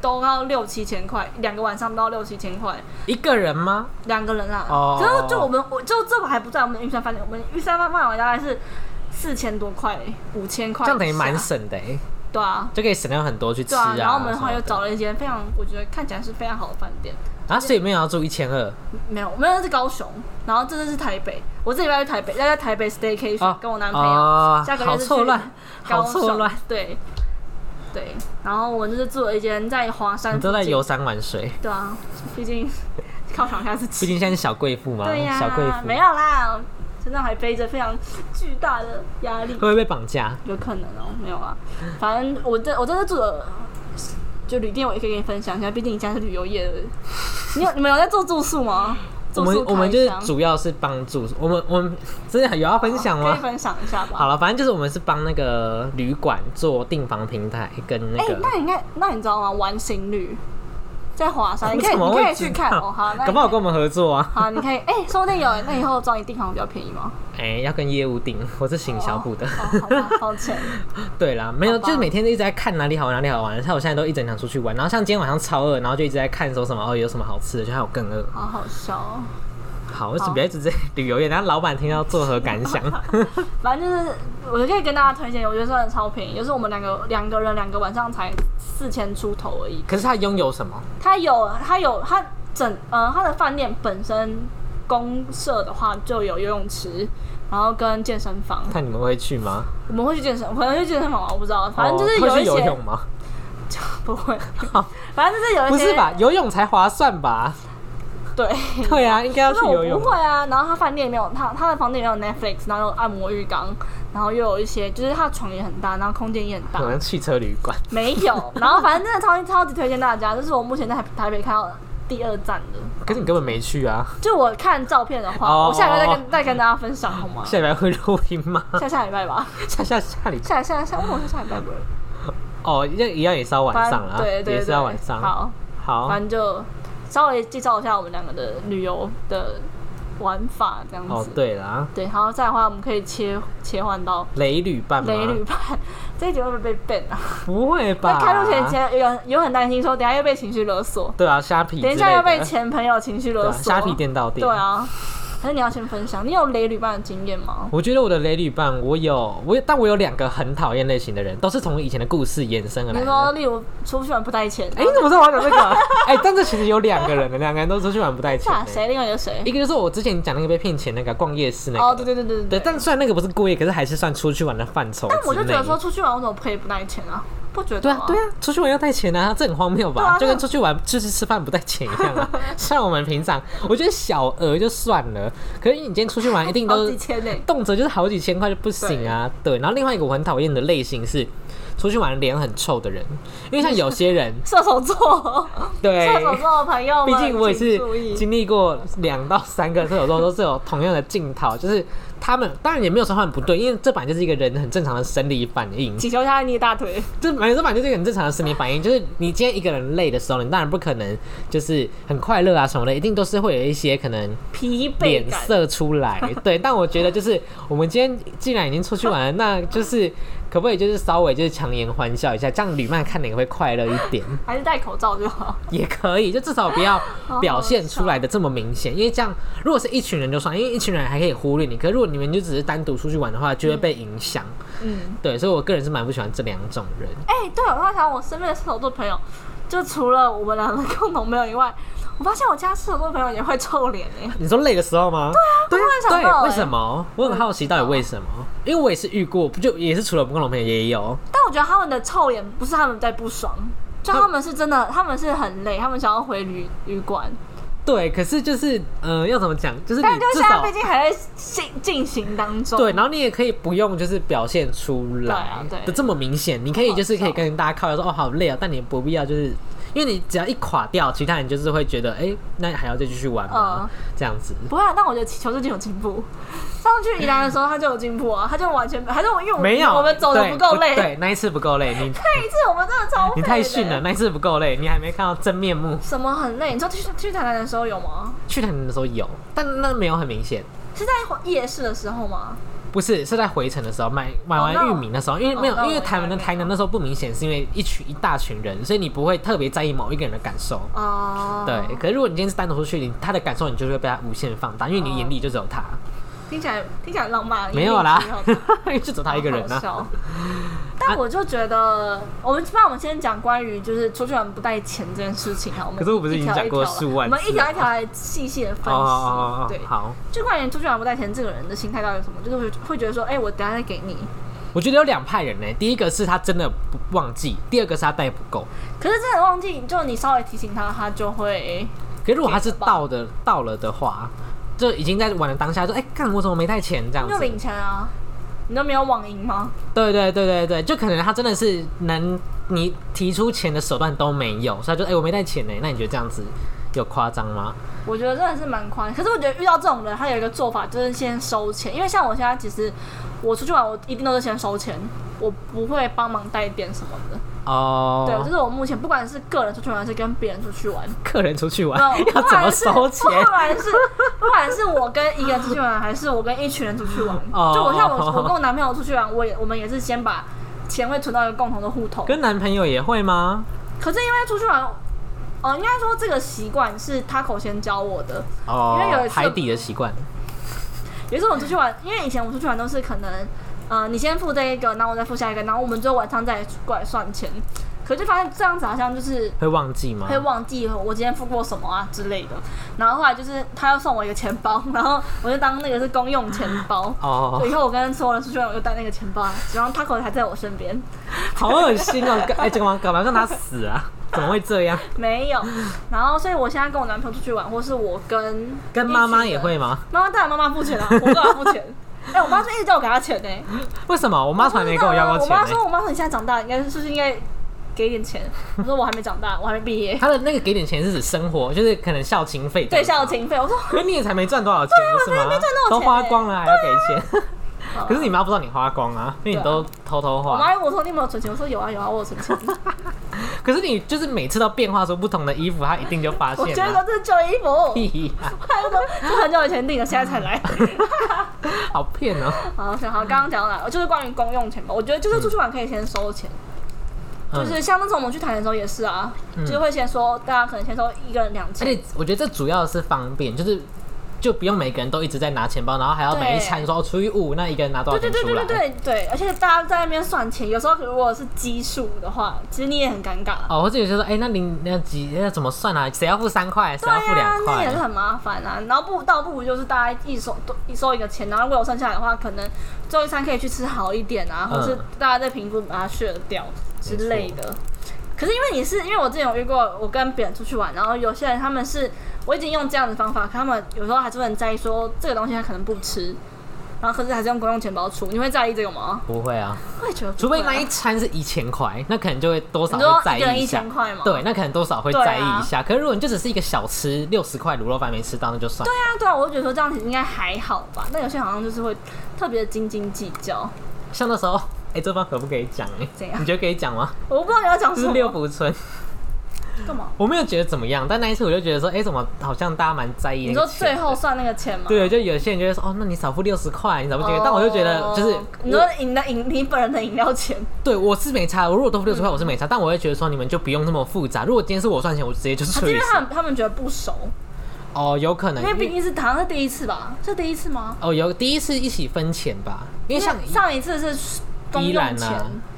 都要六七千块，两个晚上都要六七千块，一个人吗？两个人啦。哦可是就我们我就这个还不在我们的预算范围，我们预算范围大概是四千多块，五千块，这样等于蛮。省的哎，对啊，就可以省掉很多去吃。然后我们的后来又找了一间非常，我觉得看起来是非常好的饭店。啊，所以没有要住一千二没有，我们那是高雄，然后这次是台北。我这礼拜去台北，要在台北 staycation、哦跟我男朋友，哦下个月是去好错乱，高好错乱，对对。然后我就是住了一间在华山，你都在游。山玩水，对啊，毕竟 犒赏一下自己。毕竟现在是小贵妇嘛，对呀、小贵妇没有啦，身上还背着非常巨大的压力会，不会被绑架？有可能哦、没有啊。反正我这我这次住的就旅店，我也可以跟你分享一下，毕竟你家是旅游业的。你有你们有在做住宿吗？我们我们就是主要是帮助我们我们真的有要分享吗？可以分享一下吧。好了，反正就是我们是帮那个旅馆做订房平台跟那哎、个。那你应该，那你知道吗？玩行旅在华山，你可以你可以去看哦。好，那你搞不好跟我们合作啊？好，你可以哎、说不定有，那以后找你订房比较便宜吗？哎、要跟业务订，我是行销部的。哦，好吧，抱歉。对啦，没有，就是每天都一直在看哪里好玩哪里好玩。像我现在都一整天出去玩，然后像今天晚上超饿，然后就一直在看说什么哦有什么好吃的，就还有更饿。好好笑、哦。好，我准备一直在旅游业，然后老板听到作何感想？反正就是，我可以跟大家推荐，我觉得真的超便宜，就是我们两个两个人两个晚上才四千出头而已。可是他拥有什么？他有他有他整呃他的饭店本身公社的话就有游泳池，然后跟健身房。看你们会去吗？我们会去健身，可能去健身房吗？我不知道，反正就是有一些、游泳吗？不会，反正就是有一些不是吧？游泳才划算吧？对。对啊，应该游泳不。会啊，然后他饭店里面有他他的房间里面有 Netflix，然后有按摩浴缸，然后又有一些就是他的床也很大，然后空间也很大可，能汽车旅馆。没有，然后反正真的超级超级推荐大家，这是我目前在台台北看到的第二站的。可是你根本没去啊！就我看照片的话，哦我下礼拜再跟再跟大家分享好吗？下礼拜会录音吗？下下礼拜吧，下下下礼拜下下下，为什么是下礼拜不是？哦，一样一样也是要晚上啦，正对对也是，要晚上。好，好，反正就稍微介绍一下我们两个的旅游的玩法这样子。哦对啦，对，然后再的话，我们可以切切换到雷旅伴吗？雷旅伴，这一集会不会被 ban 啊？不会在吧？开路前前有有很担心说，等下又被情绪勒索，对啊，虾皮等，一下又被前朋友情绪对啊勒索。虾皮电到店。对，啊，还是你要先分享，你有雷旅伴的经验吗？我觉得我的雷旅伴，我有我有，但我有两个很讨厌类型的人，都是从以前的故事衍生而来你说，的。例如出去玩不带钱，哎、你怎么知道我要讲这个？哎、但这其实有两个人的，两个人都出去玩不带钱、谁？另外一个谁一？个就是我之前讲那个被骗钱那个逛夜市那个。哦，对对对对对，但虽然那个不是故意，可是还是算出去玩的范畴。但我就觉得说出去玩我怎么可以不带钱啊？不觉得？对啊，对啊，出去玩要带钱啊，这很荒谬吧？啊就跟出去玩就是吃饭不带钱一样啊。像我们平常，我觉得小额就算了，可是你今天出去玩，一定好都几千呢。动辄就是好几千块就不行啊。对，然后另外一个我很讨厌的类型是出去玩脸很臭的人，因为像有些人 射手座，对。射手座的朋友们，毕竟我也是请注意。经历过两到三个射手座，都是有同样的镜头，就是他们当然也没有说他们不对，因为这版就是一个人很正常的生理反应，请求一下捏大腿，这反正这版就是一个很正常的生理反应，就是你今天一个人累的时候，你当然不可能就是很快乐啊什么的，一定都是会有一些可能疲惫脸感。色出来。对，但我觉得就是我们今天既然已经出去玩了，那就是可不可以就是稍微就是强颜欢笑一下，这样吕曼看的也会快乐一点。还是戴口罩就好。也可以，就至少不要 表现出来的这么明显，因为这样如果是一群人就算，因为一群人还可以忽略你，可如果你们就只是单独出去玩的话，就会被影响。嗯，对，所以我个人是蛮不喜欢这两种人。哎、对，我刚才我身边的射手座朋友，就除了我们两个共同朋友以外，我发现我家射手座朋友也会臭脸哎。你说累的时候吗？对啊，对，突然想到欸为什么？我很好奇到底为什么？因为我也是遇过，不就也是除了我们共同朋友也有。但我觉得他们的臭脸不是他们在不爽，就他们是真的，他们是很累，他们想要回旅旅馆，对，可是就是呃，要怎么讲？就是你但就是至少现在毕竟还在进进行当中。对，然后你也可以不用就是表现出来对啊对的这么明显，你可以就是可以跟大家靠说哦好累啊，但你不必要就是。因为你只要一垮掉，其他人就是会觉得，哎、那还要再继续玩吗？嗯这样子。不会啊，但我觉得球最近有进步。上去宜兰的时候他就有进步啊，他就完全还是我因为我们没有，我们走的不够累。对，那一次不够累，你那一次我们真的超你太逊了，。那一次不够累，你还没看到真面目。什么很累？你知道去去台南的时候有吗？去台南的时候有，但那没有很明显。是在夜市的时候吗？不是，是在回程的时候买买完玉米那时候，因为没有，因为台湾的台南那时候不明显，是因为一群一大群人，所以你不会特别在意某一个人的感受。哦，对，可是如果你今天是单独出去，你他的感受你就会被他无限放大，因为你眼里就只有他，听起来听起来浪漫，没有啦 就只他一个人啊。好笑但我就觉得，我们不然我们先讲关于就是出去玩不带钱这件事情哈。可是我不是已经讲过一条数万我们一条一条来细细的分析。哦对，好，就关于出去玩不带钱这个人的心态到底有什么？就是会会觉得说，哎、我等下再给你。我觉得有两派人呢，第一个是他真的不忘记，第二个是他带不够。可是真的忘记，就你稍微提醒他，他就会可是如果他是到的到了的话，就已经在玩的当下说，哎、干我怎么没带钱这样子。就领钱啊。你都没有网银吗？对对对对对，就可能他真的是能你提出钱的手段都没有，所以他就哎、我没带钱呢，那你觉得这样子有夸张吗？我觉得真的是蛮夸张。可是我觉得遇到这种人，他有一个做法就是先收钱，因为像我现在其实我出去玩，我一定都是先收钱，我不会帮忙带点什么的。哦，对，这是我目前不管是个人出去玩，还是跟别人出去玩，客人出去玩 要怎么收钱？不管是不管是我跟一个人出去玩，还是我跟一群人出去玩，哦就我像我我跟我男朋友出去玩，我也我们也是先把钱会存到一个共同的户头。跟男朋友也会吗？可是因为出去玩，哦、应该说这个习惯是他口先教我的。哦，因为有一次海底的习惯。有一次我出去玩，因为以前我们出去玩都是可能，呃，你先付这一个，然后我再付下一个，然后我们最后晚上再过来算钱。可就发现这样子好像就是会忘记吗？会忘记我今天付过什么啊之类的。然后后来就是他要送我一个钱包，然后我就当那个是公用钱包。哦，以后我跟所有人出去玩，我就带那个钱包啊，然后 Taco 还在我身边。好恶心哦！干哎，这个嘛干嘛让他死啊？怎么会这样？没有，然后所以我现在跟我男朋友出去玩，或是我跟跟妈妈也会吗？妈妈当然妈妈付钱啊，我干嘛付钱？哎、我妈就一直叫我给她钱呢、为什么我妈从来没跟我要过钱呢？我妈说，我妈说你现在长大，应该是不是应该给点钱？我说我还没长大，我还没毕业，她的那个给点钱是指生活，就是可能校情费。对校。情费。我说可是你也才没赚多少钱，是吗？没赚多少钱都花光了还要给钱。好可是你妈不知道你花光啊，因为你都偷偷花我花。妈问我说你有没有存钱？我说有啊有啊，我有存钱。可是你就是每次都变化出不同的衣服，她一定就发我现我。觉得这是旧衣服，屁呀，她就说这很久以前订的，现在才来。好骗哦！好，好，刚刚讲到哪？就是关于公用钱吧。我觉得就是出去玩可以先收钱，嗯就是像那时候我们去台南的时候也是啊，就是会先说大家可能先收一个人两而千。且我觉得这主要是方便，就是就不用每个人都一直在拿钱包，然后还要每一餐说哦除以五，那一个人拿多少对对钱出来？对对对对对，而且大家在那边算钱，有时候如果是奇数的话，其实你也很尴尬。哦，或者有些说，哎、那你那几那怎么算啊？谁要付三块，谁要付两啊，那也是？很麻烦啊。然后不倒不如就是大家一收都一收一个钱，然后如果有剩下来的话，可能最后一餐可以去吃好一点啊，或是嗯大家再平分把它削掉之类的。可是因为你是因为我之前有遇过，我跟别人出去玩，然后有些人他们是我已经用这样的方法，可他们有时候还是会很在意说这个东西他可能不吃，然后可是还是用公用钱包出，你会在意这个吗？不会啊，我也觉得不会啊，除非那一餐是一千块，那可能就会多少你说会在一个人一意下千。块吗？对，那可能多少会在意一下。可是如果你就只是一个小吃，六十块卤肉饭没吃到，那就算。对啊，对啊，我就觉得说这样子应该还好吧。那有些好像就是会特别斤斤计较，像那时候，哎、这方可不可以讲？哎，怎样你觉得可以讲吗？我不知道你要讲什么。六福村，干嘛？我没有觉得怎么样，但那一次我就觉得说，哎、怎么好像大家蛮在意你说最后算那个钱吗？对，就有些人就会说，哦，那你少付六十块，你少付这个，但我就觉得就是哦你我说饮的饮你本人的饮料钱，对我是没差，我如果多付六十块嗯我是没差，但我会觉得说你们就不用那么复杂。如果今天是我算钱，我直接就是因为他们他们觉得不熟，哦，有可能因为毕竟是好像是第一次吧？是第一次吗？哦有第一次一起分钱吧，因为像上一次是公用钱、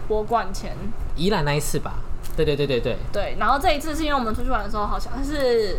博管钱，宜兰那一次吧，对对对对对，对。然后这一次是因为我们出去玩的时候，好像是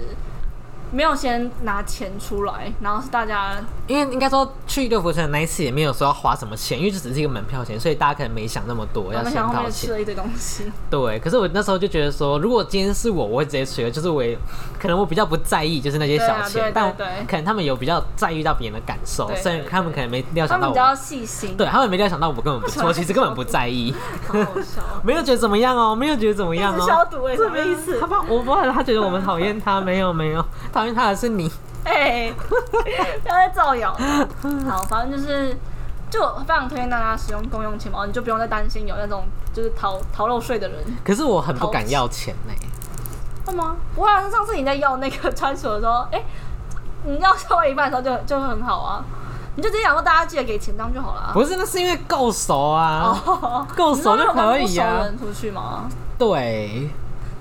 没有先拿钱出来，然后是大家因为应该说去六福城的那一次也没有说要花什么钱，因为这只是一个门票钱，所以大家可能没想那么多要先掏钱。吃了一堆东西。对，可是我那时候就觉得说，如果今天是我，我会直接催了，就是我也可能我比较不在意就是那些小钱，对啊对对但可能他们有比较在意到别人的感受，虽然他们可能没料想到我他们比较细心，对他们没料想到我根本不错，其实根本不在意，好好笑。没有觉得怎么样哦，没有觉得怎么样哦。消毒哎，什么意思他？怕我不知道他觉得我们讨厌他，没有没有，讨厌他的是你。哎，不要再造谣了。好，反正就是，就非常推荐大家使用公用钱包，你就不用再担心有那种就是逃逃漏税的人。可是我很不敢要钱呢、会吗？不会啊，上次你在要那个专属的时候，哎、你要收一半的时候就就很好啊。你就直接讲说大家记得给钱，这样就好了啊。不是，那是因为够熟啊，哦，够熟就可以你说如果跟不熟的啊。人出去吗？对，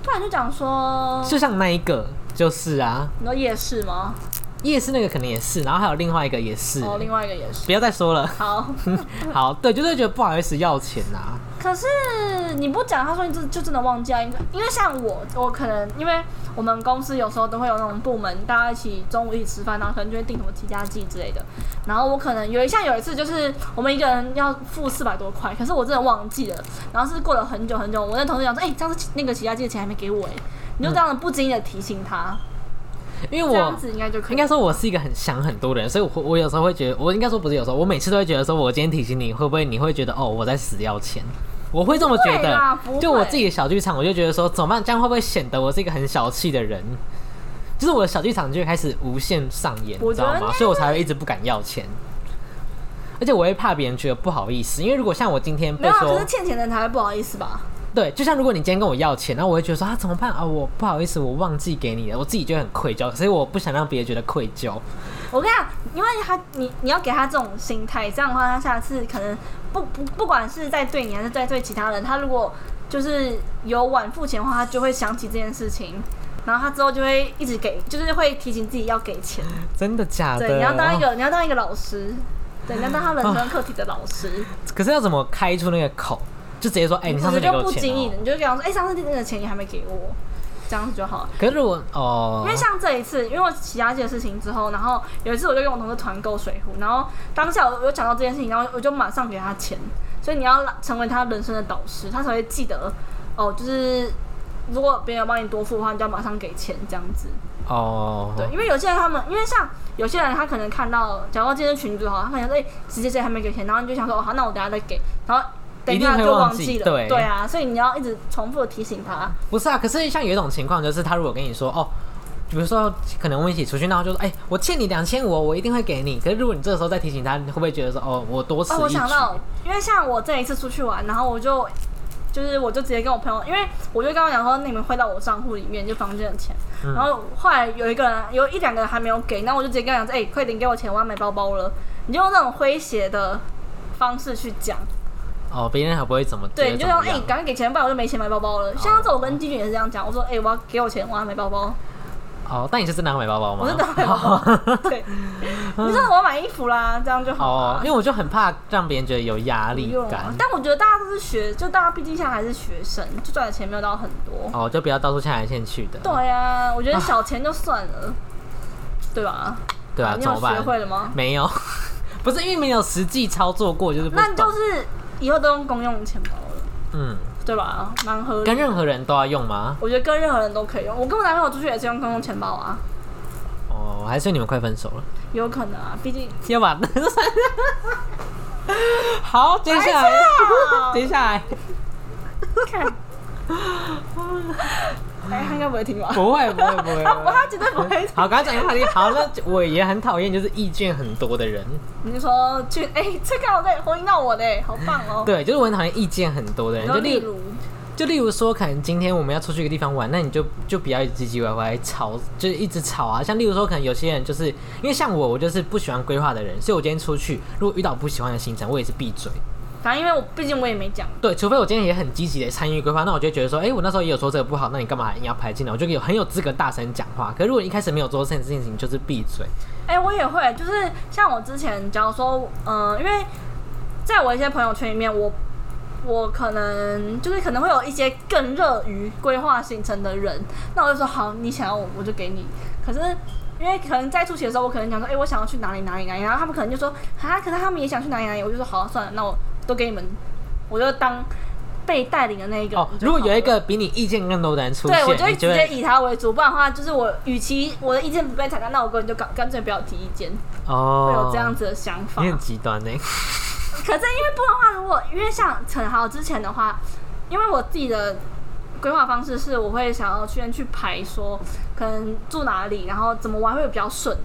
不然就讲说，就像那一个就是啊，你说夜市吗？夜市那个可能也是，然后还有另外一个也是。哦，另外一个也是。不要再说了。好，好，对，就是觉得不好意思要钱啊。可是你不讲，他说你就就真的忘记啊。因为因为像我，我可能因为我们公司有时候都会有那种部门，大家一起中午一起吃饭，然后可能就会订什么提家记之类的。然后我可能有一像有一次就是我们一个人要付四百多块，可是我真的忘记了。然后是过了很久很久，我那同事讲说，哎、上次那个提家记的钱还没给我哎、你就这样子不经意的提醒他，因为我这样子应该就可以。应该说我是一个很想很多的人，所以我我有时候会觉得，我应该说不是有时候，我每次都会觉得说，我今天提醒你，会不会你会觉得哦我在死要钱？我会这么觉得，会就我自己的小剧场，我就觉得说怎么办？这样会不会显得我是一个很小气的人？就是我的小剧场就会开始无限上演，你知道吗？所以我才会一直不敢要钱，而且我会怕别人觉得不好意思，因为如果像我今天被说是，欠钱的人才会不好意思吧？对，就像如果你今天跟我要钱，然后我会觉得说啊怎么办啊？我不好意思，我忘记给你了，我自己就很愧疚，所以我不想让别人觉得愧疚。我跟你讲，因为他你你要给他这种心态，这样的话，他下次可能不不不管是在对你还是在对其他人，他如果就是有晚付钱的话，他就会想起这件事情，然后他之后就会一直给，就是会提醒自己要给钱。真的假的？对，你要当一哦个你要当一个老师，对，你要当他人生课题的老师。可是要怎么开出那个口？就直接说，哎、你上次没给我钱、哦不经意的，。你就跟他说，哎、上次那个钱你还没给我，这样子就好了。可是如果哦，因为像这一次，因为我起家季的事情之后，然后有一次我就跟我同事团购水壶，然后当下我有讲到这件事情，然后我就马上给他钱，所以你要成为他人生的导师，他才会记得哦，就是如果别人有帮你多付的话，你就要马上给钱这样子。哦，对，因为有些人他们，因为像有些人他可能看到，假如今天群主好，他可能说哎，直接谁还没给钱，然后你就想说哦好，那我等下再给，然后等一定下就会忘记了，对对啊，所以你要一直重复的提醒他。不是啊。可是像有一种情况，就是他如果跟你说，哦，比如说可能我们一起出去，然后就说，哎、我欠你两千五，我一定会给你。可是如果你这个时候再提醒他，你会不会觉得说，哦，我多此哦，我一举？想到，因为像我这一次出去玩，然后我就就是我就直接跟我朋友，因为我就跟他讲说，你们汇到我账户里面，就房间的钱。嗯然后后来有一个人，有一两个人还没有给，那我就直接跟他讲说，哎、快点给我钱，我要买包包了。你就用那种诙谐的方式去讲，哦，别人还不会怎么对，你就说，哎、赶快给钱，不然我就没钱买包包了。像这我跟金俊也是这样讲，我说，哎、我要给我钱，我要买包包。哦，但你是真的要买包包吗？我是真的要买包包对，你说我要买衣服啦，这样就好哦，。因为我就很怕让别人觉得有压力感。但我觉得大家都是学，就大家毕竟现在还是学生，就赚的钱没有到很多。哦，就不要到处欠来欠去的。对呀、我觉得小钱就算了，对吧？对啊，你有？学会了吗？没有，不是因为没有实际操作过，就是不那就。是以后都用公用钱包了，嗯，对吧？蛮合理。跟任何人都要用吗？我觉得跟任何人都可以用。我跟我男朋友出去也是用公用钱包啊，哦，还是你们快分手了？有可能啊，毕竟要把 好，接下来，啊 接下来看，哎，他应该不会听吧？不会不会不会。他绝对不会听。好，刚刚讲一个话题，好，那我也很讨厌就是意见很多的人。你就说去，哎，这个我对，回应到我的，好棒哦。对，就是我很讨厌意见很多的人。就例如，就例如说，可能今天我们要出去一个地方玩，那你就就不要唧唧歪歪吵，就是一直吵啊。像例如说，可能有些人就是因为像我，我就是不喜欢规划的人，所以我今天出去，如果遇到不喜欢的行程，我也是闭嘴。反正因为我毕竟我也没讲，对，除非我今天也很积极的参与规划，那我就觉得说，哎、我那时候也有说这个不好，那你干嘛硬要排进来？我就有很有资格大声讲话。可是如果一开始没有做这件事情，就是闭嘴。哎、我也会，就是像我之前，假如说，嗯、因为在我一些朋友圈里面，我我可能就是可能会有一些更热于规划行程的人，那我就说好，你想要我我就给你。可是因为可能在出席的时候，我可能讲说，哎、我想要去哪里哪里哪里，然后他们可能就说，啊，可是他们也想去哪里哪里，我就说好、算了，那我都给你们，我就当被带领的那一个。哦，如果有一个比你意见更多的人出现，对，我就会直接以他为主，不然的话，就是我与其我的意见不被采纳，那我根本就干干脆不要提意见，哦会哦，有这样子的想法。你很极端呢。可是因为不然的话，如果因为像陈豪之前的话，因为我自己的规划方式是，我会想要先去排说可能住哪里，然后怎么玩会比较顺，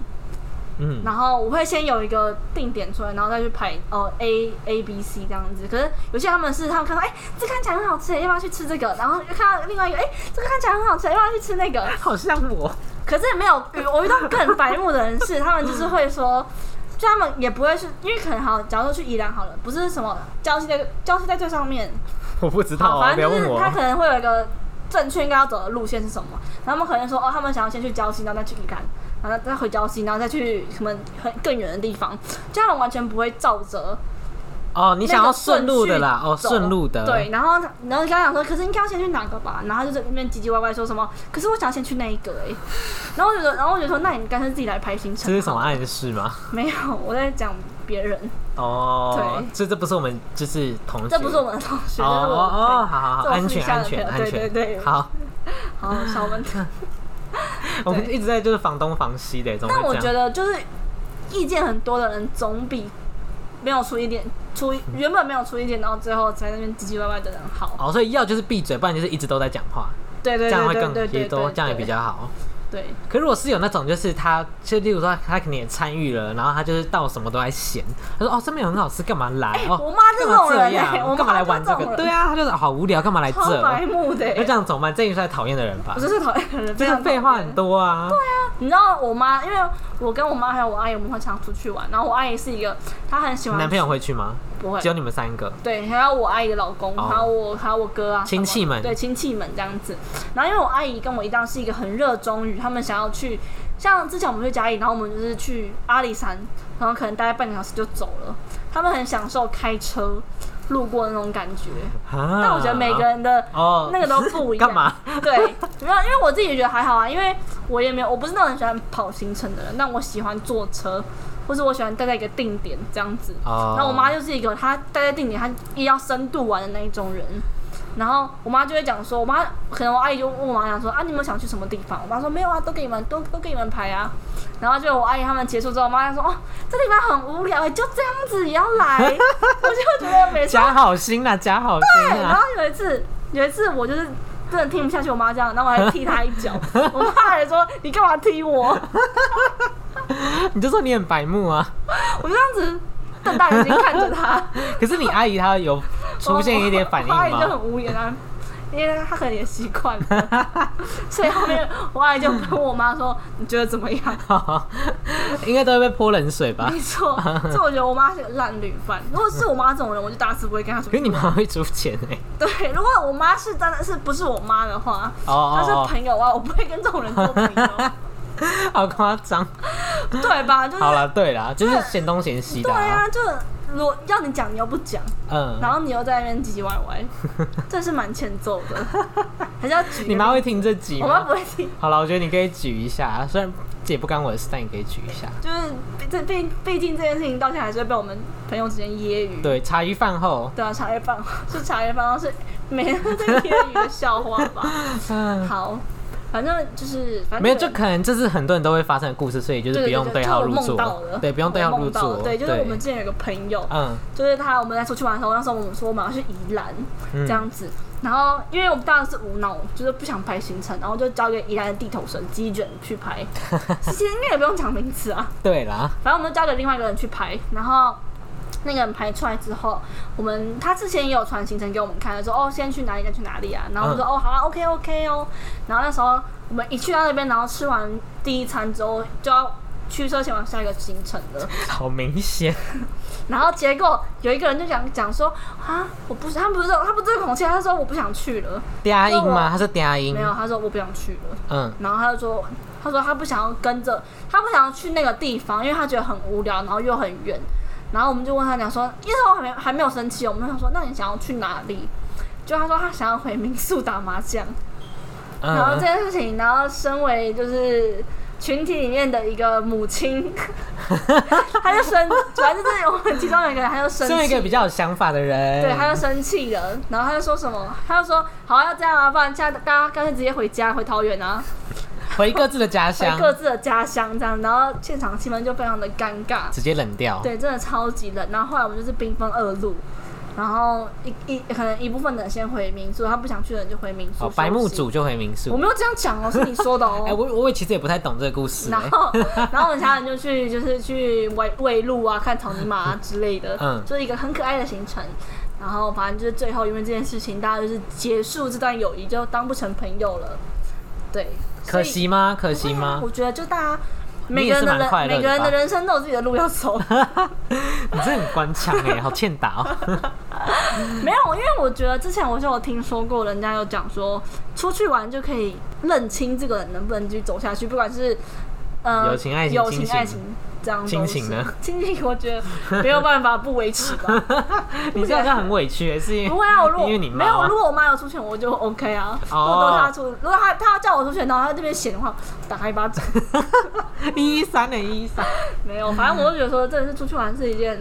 嗯，然后我会先有一个定点出来，然后再去排哦 A A B C 这样子。可是有些他们是他们看到哎、这看起来很好吃，要不要去吃这个？然后又看到另外一个哎、这个看起来很好吃，要不要去吃那个？好像我。可是没有我遇到更白目的人是，他们就是会说，就他们也不会是因为可能好，假如说去宜兰好了，不是什么礁溪在礁溪在最上面，我不知道反正就是他可能会有一个正确应该要走的路线是什么，然后他们可能说哦，他们想要先去礁溪，然后再去宜兰，然后再回礁溪，然后再去什么很更远的地方，这样完全不会照着哦，你想要顺路的啦，哦，顺路的，对，，然后然后跟他讲说，可是应该要先去哪个吧？然后就在那边唧唧歪歪说什么，可是我想先去那一个哎、然后我觉得，然后我就说，那你干脆自己来排行程。这是什么？暗示吗？没有，我在讲别人，哦，对这这不是我们就是同学，这不是我们的同学，哦哦好好好，安全安全安全对对，对好，好小问题。我们一直在就是防东防西的，但我？觉得就是意见很多的人，总比没有出一点出原本没有出一点，然后最后在那边唧唧歪歪的人好。哦，所以要就是闭嘴，不然就是一直都在讲话，对对这样会对对对更也对对，都这样也比较好。对。可如果是有那种，就是他，就例如说他肯定也参与了，然后他就是到什么都在嫌，他说哦这边很好吃，干嘛来？我妈就干嘛这这种人干嘛来玩这个？对啊，他就是好无聊，干嘛来这白这？目的、那这欸，样怎么办？这也算讨厌的人吧我？就是讨厌的人，这个非常废话很。多啊。对啊，你知道我妈，因为我跟我妈还有我阿姨，我们会常出去玩。然后我阿姨是一个，她很喜欢你男朋友会去吗？不会只有你们三个。对，还有我阿姨的老公，哦还有我，还有我哥啊，亲戚们对亲戚们这样子。然后因为我阿姨跟我一样是一个很热衷于他们想要去，像之前我们去嘉义，然后我们就是去阿里山，然后可能待半个小时就走了。他们很享受开车路过的那种感觉，啊但我觉得每个人的哦那个都不一样。干嘛？对，没有，因为我自己也觉得还好啊，因为我也没有，我不是那种很喜欢跑行程的人，但我喜欢坐车，或是我喜欢待在一个定点这样子。哦然后我妈就是一个她待在定点，她也要深度玩的那一种人。然后我妈就会讲说，我妈可能我阿姨就问我妈讲说啊，你们想去什么地方？我妈说没有啊，都给你们都都给你们排啊。然后就我阿姨他们结束之后，我妈就说哦，这地方很无聊、哎，就这样子也要来。我就觉得每次假好心啦，假好心然啊后！有一次，有一次我就是真的听不下去我妈这样，然后我还踢她一脚。我妈还说：“你干嘛踢我 你就说你很白目啊。？”我就这样子瞪大眼睛看着他，可是你阿姨她有出现一点反应我阿姨就很？无言啊。因为她可能也习惯了，所以后面我阿姨就跟我妈说：“你觉得怎么样应该都会被泼冷水？”吧？没错，所以我觉得我妈是个烂女犯。如果是我妈这种人，我就打死不会跟她出可是你。妈会出钱哎、对，如果我妈是真的是不是我妈的话，她是朋友啊，我不会跟这种人做朋友，哦，好夸张。对吧？就是好了，对啦，就是嫌东嫌西的、对啊，就如果要你讲，你又不讲，嗯，然后你又在那边唧唧歪歪，这是蛮欠揍的。还是要举个？你妈会听这集我妈吗？不会听，好了，我觉得你可以举一下，虽然这也不干我的事，但你可以举一下。就是这毕毕竟这件事情到现在还是会被我们朋友之间揶揄。对，茶余饭后，对啊，茶叶饭是茶叶饭，是每天都在揶揄的笑话吧？嗯，好，反正就是反正没有，就可能这是很多人都会发生的故事，所以就是不用对号入就梦到的，座对，不用对号入座，我梦到的对，就是我们之前有个朋友，嗯。就是他，我们在出去玩的时候，那时候我们说我们要去宜兰、嗯这样子，然后因为我们当然是无脑，就是不想排行程，然后就交给宜兰的地头蛇鸡卷去拍，其实应该也不用讲名字啊，对啦，反正我们就交给另外一个人去拍，然后。那个人排出来之后，我们他之前也有传行程给我们看，说哦先去哪里再去哪里啊，然后我们说、哦好啊 OK OK 哦，然后那时候我们一去到那边，然后吃完第一餐之后就要驱车前往下一个行程了，好明显，然后结果有一个人就讲讲说啊，我不是，他不是他不是这个口气，他说我不想去了，嗲音吗？他是嗲音。没，有，他说我不想去了，嗯，然后他就说他说他不想要跟着，他不想要去那个地方，因为他觉得很无聊，然后又很远，然后我们就问他讲说，因为我还没还没有生气，我们就想说那你想要去哪里？就他说他想要回民宿打麻将，然后这嗯，件事情，然后身为就是群体里面的一个母亲，他就生，主要就是我们其中有一个人，他就生气，身为一个比较有想法的人，对，他就生气了，然后他就说什么？他就说好要这样啊，不然现在大家干脆直接回家，回桃园啊，回各自的家回乡，各自的家乡这样，然后现场气氛就非常的尴尬，直接冷掉，对，真的超级冷。然后后来我们就是兵分二路，然后一一可能一部分人先回民宿，他不想去的人就回民宿。哦，白木组就回民宿我宿。没有这样讲哦，是你说的哦。哎、我我也其实也不太懂这个故事、哎然后，然后我们其他人就去，就是去喂喂鹿啊，看草泥马啊之类的，嗯就是一个很可爱的行程。然后反正就是最后因为这件事情，大家就是结束这段友谊，就当不成朋友了。对，可惜吗？可惜吗？我觉得就大家每个人的人每个人的？人生都有自己的路要走。你真的很官腔哎，好欠打哦。没有，因为我觉得之前我就有听说过，人家有讲说，出去玩就可以认清这个人能不能继续走下去，不管是呃友情爱情友情爱情这样都是。亲情呢？亲情我觉得没有办法不维持吧。你这样就很委屈欸，是因为不会啊，我如果因为你妈没有，啊如果我妈要出钱，我就 OK 啊。如哦果都他出，如果她她要叫我出钱，然后他这边闲的话，打她一巴掌。一一三的一三。没有，反正我就觉得说，真的是出去玩是一件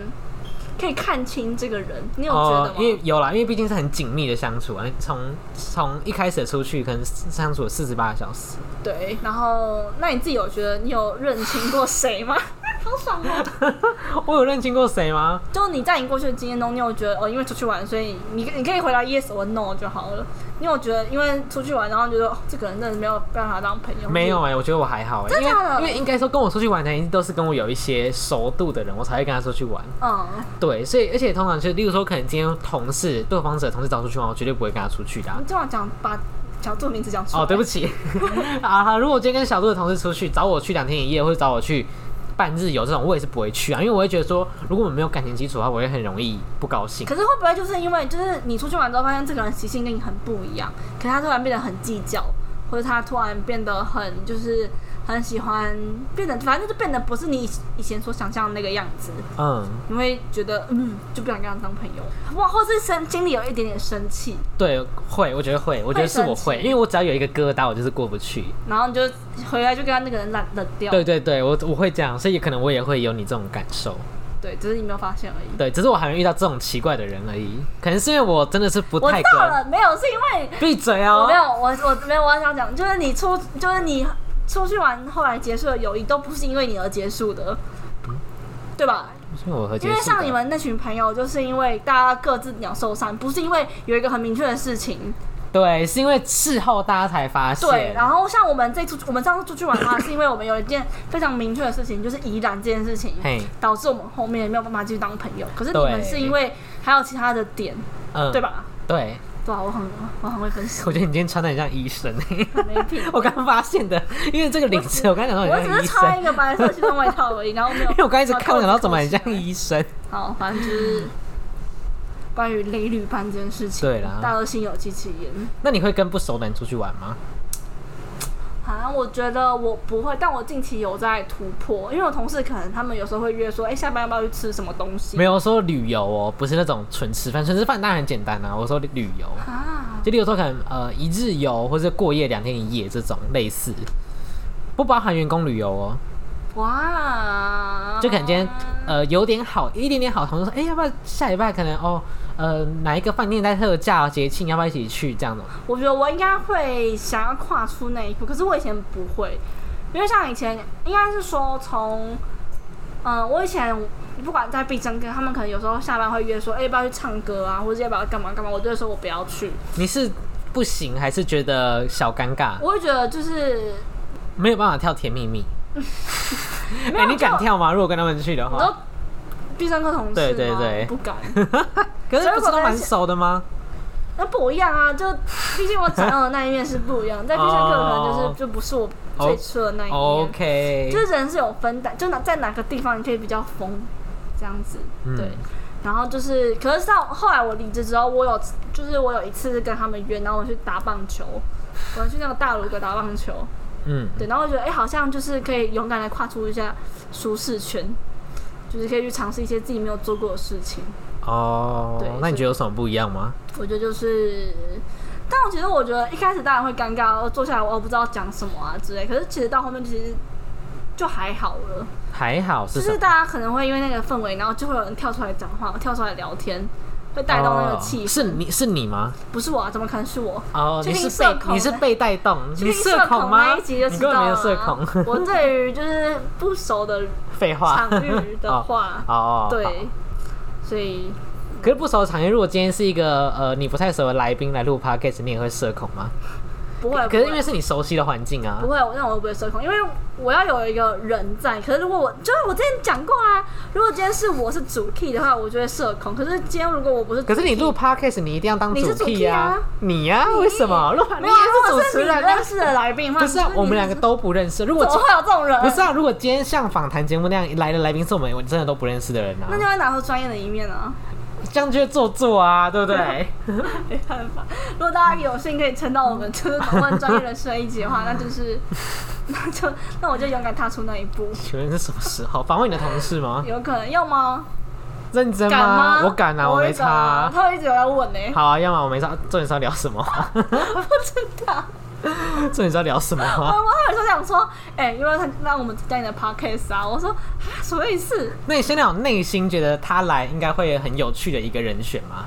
可以看清这个人，你有觉得吗？哦因为有啦，因为毕竟是很紧密的相处啊，从从一开始出去可能相处了四十八个小时，对，然后那你自己有觉得你有认清过谁吗？好爽哦！我有认清过谁吗？就你在你过去的经验中，你有觉得哦，因为出去玩，所以你你可以回答 yes or no 就好了。你有觉得因为出去玩，然后觉得、哦、这个人真的没有办法当朋友？没有哎、我觉得我还好哎、因为因为应该说跟我出去玩的人都是跟我有一些熟度的人，我才会跟他出去玩。嗯，对，所以而且通常就例如说，可能今天同事对方者同事找出去玩，我绝对不会跟他出去的啊、你这样讲把小杜名字讲出来。哦，对不起 啊，好如果今天跟小杜的同事出去，找我去两天一夜，或者找我去半日游这种，我也是不会去啊，因为我会觉得说，如果我们没有感情基础的话，我也很容易不高兴。可是会不会就是因为就是你出去玩之后发现这个人习性跟你很不一样，可是他突然变得很计较，或者他突然变得很就是很喜欢变得反正就是变得不是你以前所想象的那个样子，嗯，你会觉得嗯就不想跟他当朋友，哇，或是生心里有一点点生气，对，会，我觉得会，我觉得是我会因为我只要有一个疙瘩，我就是过不去。然后你就回来就跟他那个人冷冷掉，对对对，我我会这样，所以可能我也会有你这种感受。对，只是你没有发现而已。对，只是我还没遇到这种奇怪的人而已，可能是因为我真的是不太我到了，没有是因为闭嘴哦！我没有，我我没有，我想讲，就是你出，就是你出去玩，后来结束的友谊都不是因为你而结束的，对吧？因为我和因为像你们那群朋友，就是因为大家各自鸟兽散，不是因为有一个很明确的事情。对，是因为事后大家才发现。对，然后像我们这次我们上次出去玩的话，是因为我们有一件非常明确的事情，就是宜兰这件事情，导致我们后面没有办法继续当朋友。可是你们是因为还有其他的点，嗯，对？吧？对，对啊，我很我很会分析，我觉得你今天穿的很像医生，很没品。我刚发现的，因为这个领子，我刚才讲到我只是很像医生，穿一个白色西装外套而已，然后没有。因为我刚一直看，我想到怎么很像衣。医生。好，反正就是关于雷旅班这件事情。对啦大家都心有戚戚焉。那你会跟不熟的人出去玩吗？好像我觉得我不会，但我近期有在突破，因为我同事可能他们有时候会约说，哎、下班要不要去吃什么东西？没有说旅游哦，不是那种纯吃饭，纯吃饭当然很简单啊。我说旅游，啊，就例如说可能呃一日游或者过夜两天一夜这种类似，不包含员工旅游哦。哇，就可能今天呃有点好一点点好，同事说，哎、要不要下礼拜可能哦呃哪一个饭店在特价节庆，要不要一起去这样的？我觉得我应该会想要跨出那一步，可是我以前不会，因为像以前应该是说从，嗯、我以前不管在必争跟他们可能有时候下班会约说，哎、要不要去唱歌啊，或者要不要干嘛干嘛，我就会说我不要去，你是不行还是觉得小尴尬？我会觉得就是没有办法跳甜蜜蜜？哎、有你敢跳吗？如果跟他们去的话，必胜客同事对对吗对。不敢，可是不是都蛮熟的吗？那不一样啊，就毕竟我展露的那一面是不一样，在必胜客可能就是、哦就不是我最初的那一面。OK，就是人是有分的，就哪在哪个地方你可以比较疯，这样子，嗯。对。然后就是，可是到后来我离职之后，我有就是我有一次是跟他们约，然后我去打棒球，我去那个大鲁阁打棒球，嗯，对，然后我觉得哎、好像就是可以勇敢的跨出一下舒适圈，就是可以去尝试一些自己没有做过的事情。哦对，那你觉得有什么不一样吗？我觉得就是，但我其实我觉得一开始当然会尴尬，我坐下来我不知道讲什么啊之类，可是其实到后面其实就还好了。还好是？就是大家可能会因为那个氛围，然后就会有人跳出来讲话，跳出来聊天，会带动那个气氛。哦是你是你吗？不是我啊？怎么可能是我？哦，你是被你是被带动，你社恐吗？那一集就你根本没有知道了、社恐。我对于就是不熟的 废话。场域的话，哦，对，所以可是不熟的场域，如果今天是一个呃你不太熟的来宾来录 podcast，你也会社恐吗？不会，可是因为是你熟悉的环境啊不。会，那我不会社恐，因为我要有一个人在。可是如果我就是我之前讲过啊，如果今天是我是主 key 的话，我就会社恐。可是今天如果我不是主可是你录 podcast，你一定要当主 key 啊你呀、为什么？录没有是你也是主持人、啊。认识的来宾的话，不是啊我们两个都不认识。如果怎么会有这种人？不是啊，如果今天像访谈节目那样来的来宾是我们我真的都不认识的人啊，那就会拿出专业的一面啊，这样就会做作啊，对不对？没办法。如果大家有幸可以撑到我们就是访问专业人士的一集的话，那就是那就那我就勇敢踏出那一步。请问是什么时候？访问你的同事吗？有可能要吗？认真敢吗？我敢啊，我没差啊。他会一直有在问呢、好啊，要么我没差。重点是要聊什么？不知道。重点是要聊什么我啊？我还有时候想说，哎、因为他让我们在你的 podcast 啊，我说啊什么意思？那你现在有内心觉得他来应该会很有趣的一个人选吗？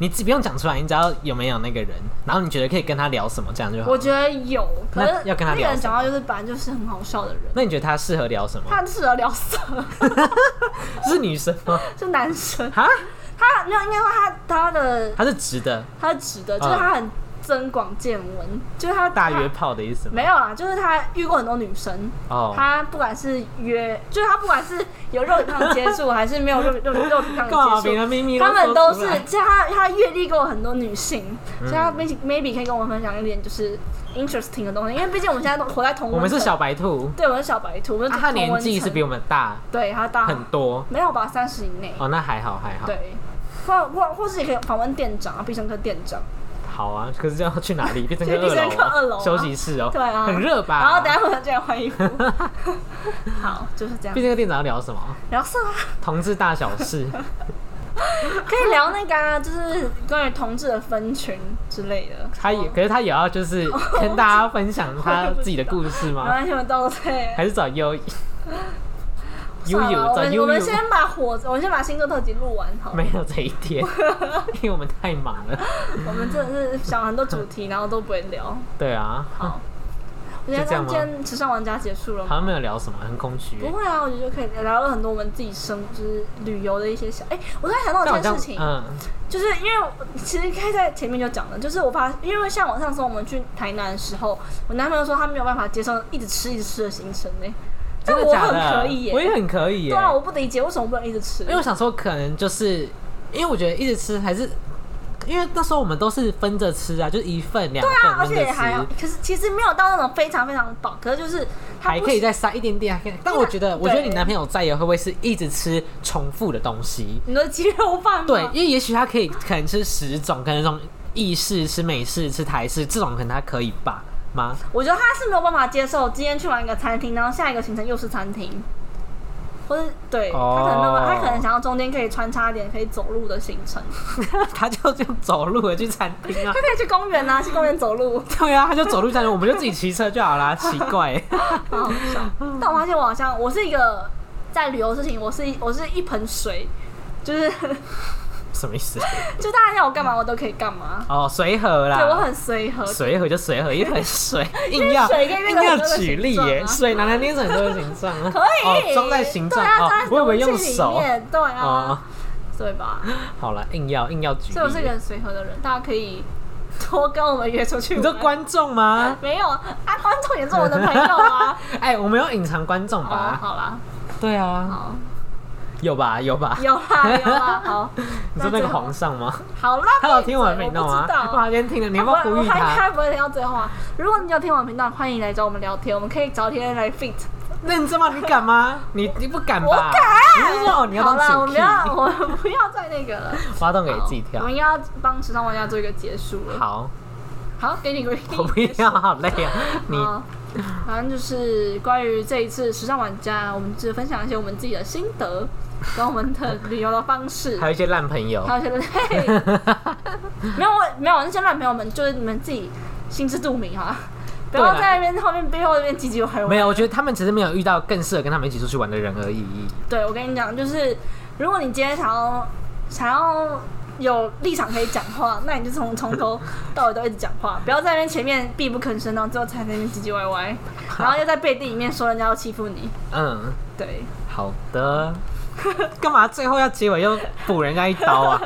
你只不用讲出来，你只要有没有那个人，然后你觉得可以跟他聊什么，这样就好。我觉得有，可是那要跟他那个聊什么人讲话就是本来就是很好笑的人，那你觉得他适合聊什么？他很适合聊色，是女生吗？是男生。哈，他没有，应该说他他的他是直的，他是直的，就是他很增广见闻，就是他大约炮的意思吗？没有啦，就是他遇过很多女生，哦，他不管是约，就是他不管是有肉体上的接触，还是没有肉肉肉体上的接触。他们都是，就他他阅历过很多女性，所以他嗯 maybe maybe 可以跟我们分享一点就是 interesting 的东西，因为毕竟我们现在都活在同我们是小，白兔，对，我们是小白兔，我们啊，他年纪是比我们大。对他大很多。没有吧，三十以内，哦，那还好还好。对，或或或是也可以访问店长啊，必胜客店长，好啊，可是这样去哪里？变成二楼休息室哦，对啊，很热吧？然后等下我们进来换衣服，好，就是这样毕，竟那个店长要聊什么？聊色啊。同志大小事。可以聊那个啊，就是关于同志的分群之类的。他也，可是他也要就是跟大家分享他自己的故事吗？没关系，我都对。还是找悠悠算了，悠我们我？们先把火，我们先把星座特辑录完好了。没有这一天，因为我们太忙了。我们真的是想很多主题，然后都不会聊。对啊，好，我觉得今天时尚玩家结束了吗好像没有聊什么，很空虚欸。不会啊，我觉得就可以聊了很多我们自己生就是旅游的一些小。哎、我突然想到一件事情，嗯，就是因为我其实开在前面就讲了，就是我发，因为像我上次我们去台南的时候，我男朋友说他没有办法接受一直吃一直吃的行程呢、真的但我很假的？可以耶、我也很可以耶。对啊，我不理解为什么不能一直吃。因为我想说，可能就是因为我觉得一直吃还是。因为那时候我们都是分着吃啊，就是一份两份对啊，而且还可是其实没有到那种非常非常饱，可是就是还可以再塞一点点。但我觉得，我觉得你男朋友在也会不会是一直吃重复的东西？你的鸡肉饭吗？对，因为也许他可以可能吃十种，可能那种意式、吃美式、吃台式这种，可能他可以吧？吗？我觉得他是没有办法接受今天去完一个餐厅，然后下一个行程又是餐厅，或是对、哦他可能那么，他可能想要中间可以穿插一点可以走路的行程，他就就走路的去餐厅啊他。可以去公园啊，去公园走路，对啊，他就走路餐厅，我们就自己骑车就好啦。奇怪，好好笑。但我发现我好像我是一个在旅游的事情，我是一我是一盆水，就是什么意思？就大家要我干嘛我都可以干嘛，哦，随和啦。对我很随和，随和就随和，一盆水，硬要硬要举例耶，水拿来捏成很多的形状啊，可以哦，装在形状对啊，我以为用手面对啊哦，，对吧？好了，硬要硬要举例所以我是一个很随和的人，大家可以多跟我们约出去玩。你说观众吗？没有啊，观众也是我的朋友啊。哎，我们要隐藏观众哦，吧？好啦，对啊，好，有吧有吧？有啊有啊，好。你说那个皇上吗？好啦，他有听我的频道吗？我今天听了，你要不要呼吁他？还不会听到最后啊！如果你有听我的频道，欢迎来找我们聊天，我们可以找天来 fit。认真吗？你敢吗？你你不敢吧？我敢你是说哦，你要当主我们要，我们不要再那个了。挖洞给自己跳我们。要帮时尚玩家做一个结束了。好，好，给你个我不要，好累啊！你好，反正就是关于这一次时尚玩家，我们只分享一些我们自己的心得，跟我们的旅游的方式还，有一些烂朋友，还有一些嘿，没有我没有那些烂朋友们，就是你们自己心知肚明哈，不对啦要在那边后面背后那边唧唧歪歪。没有，我觉得他们只是没有遇到更适合跟他们一起出去玩的人而已。对，我跟你讲，就是如果你今天想要想要有立场可以讲话，那你就从从头到尾都一直讲话，不要在那边前面闭不吭声，然后最后才在那边唧唧歪歪，然后又在背地里面说人家要欺负你。嗯，对，好的。干嘛最后要结尾又补人家一刀啊？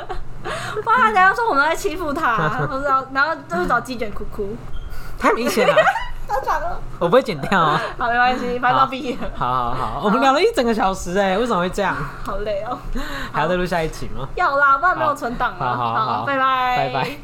不然人家说我们在欺负他、不知道，然后就是找鸡卷哭哭。太明显了，太惨了。我不会剪掉啊。好，没关系，反正要毕业了，好好好，我们聊了一整个小时哎，为什么会这样？好累哦。还要再录下一集吗？要啦，不然没有存档了。好好好拜拜，拜拜。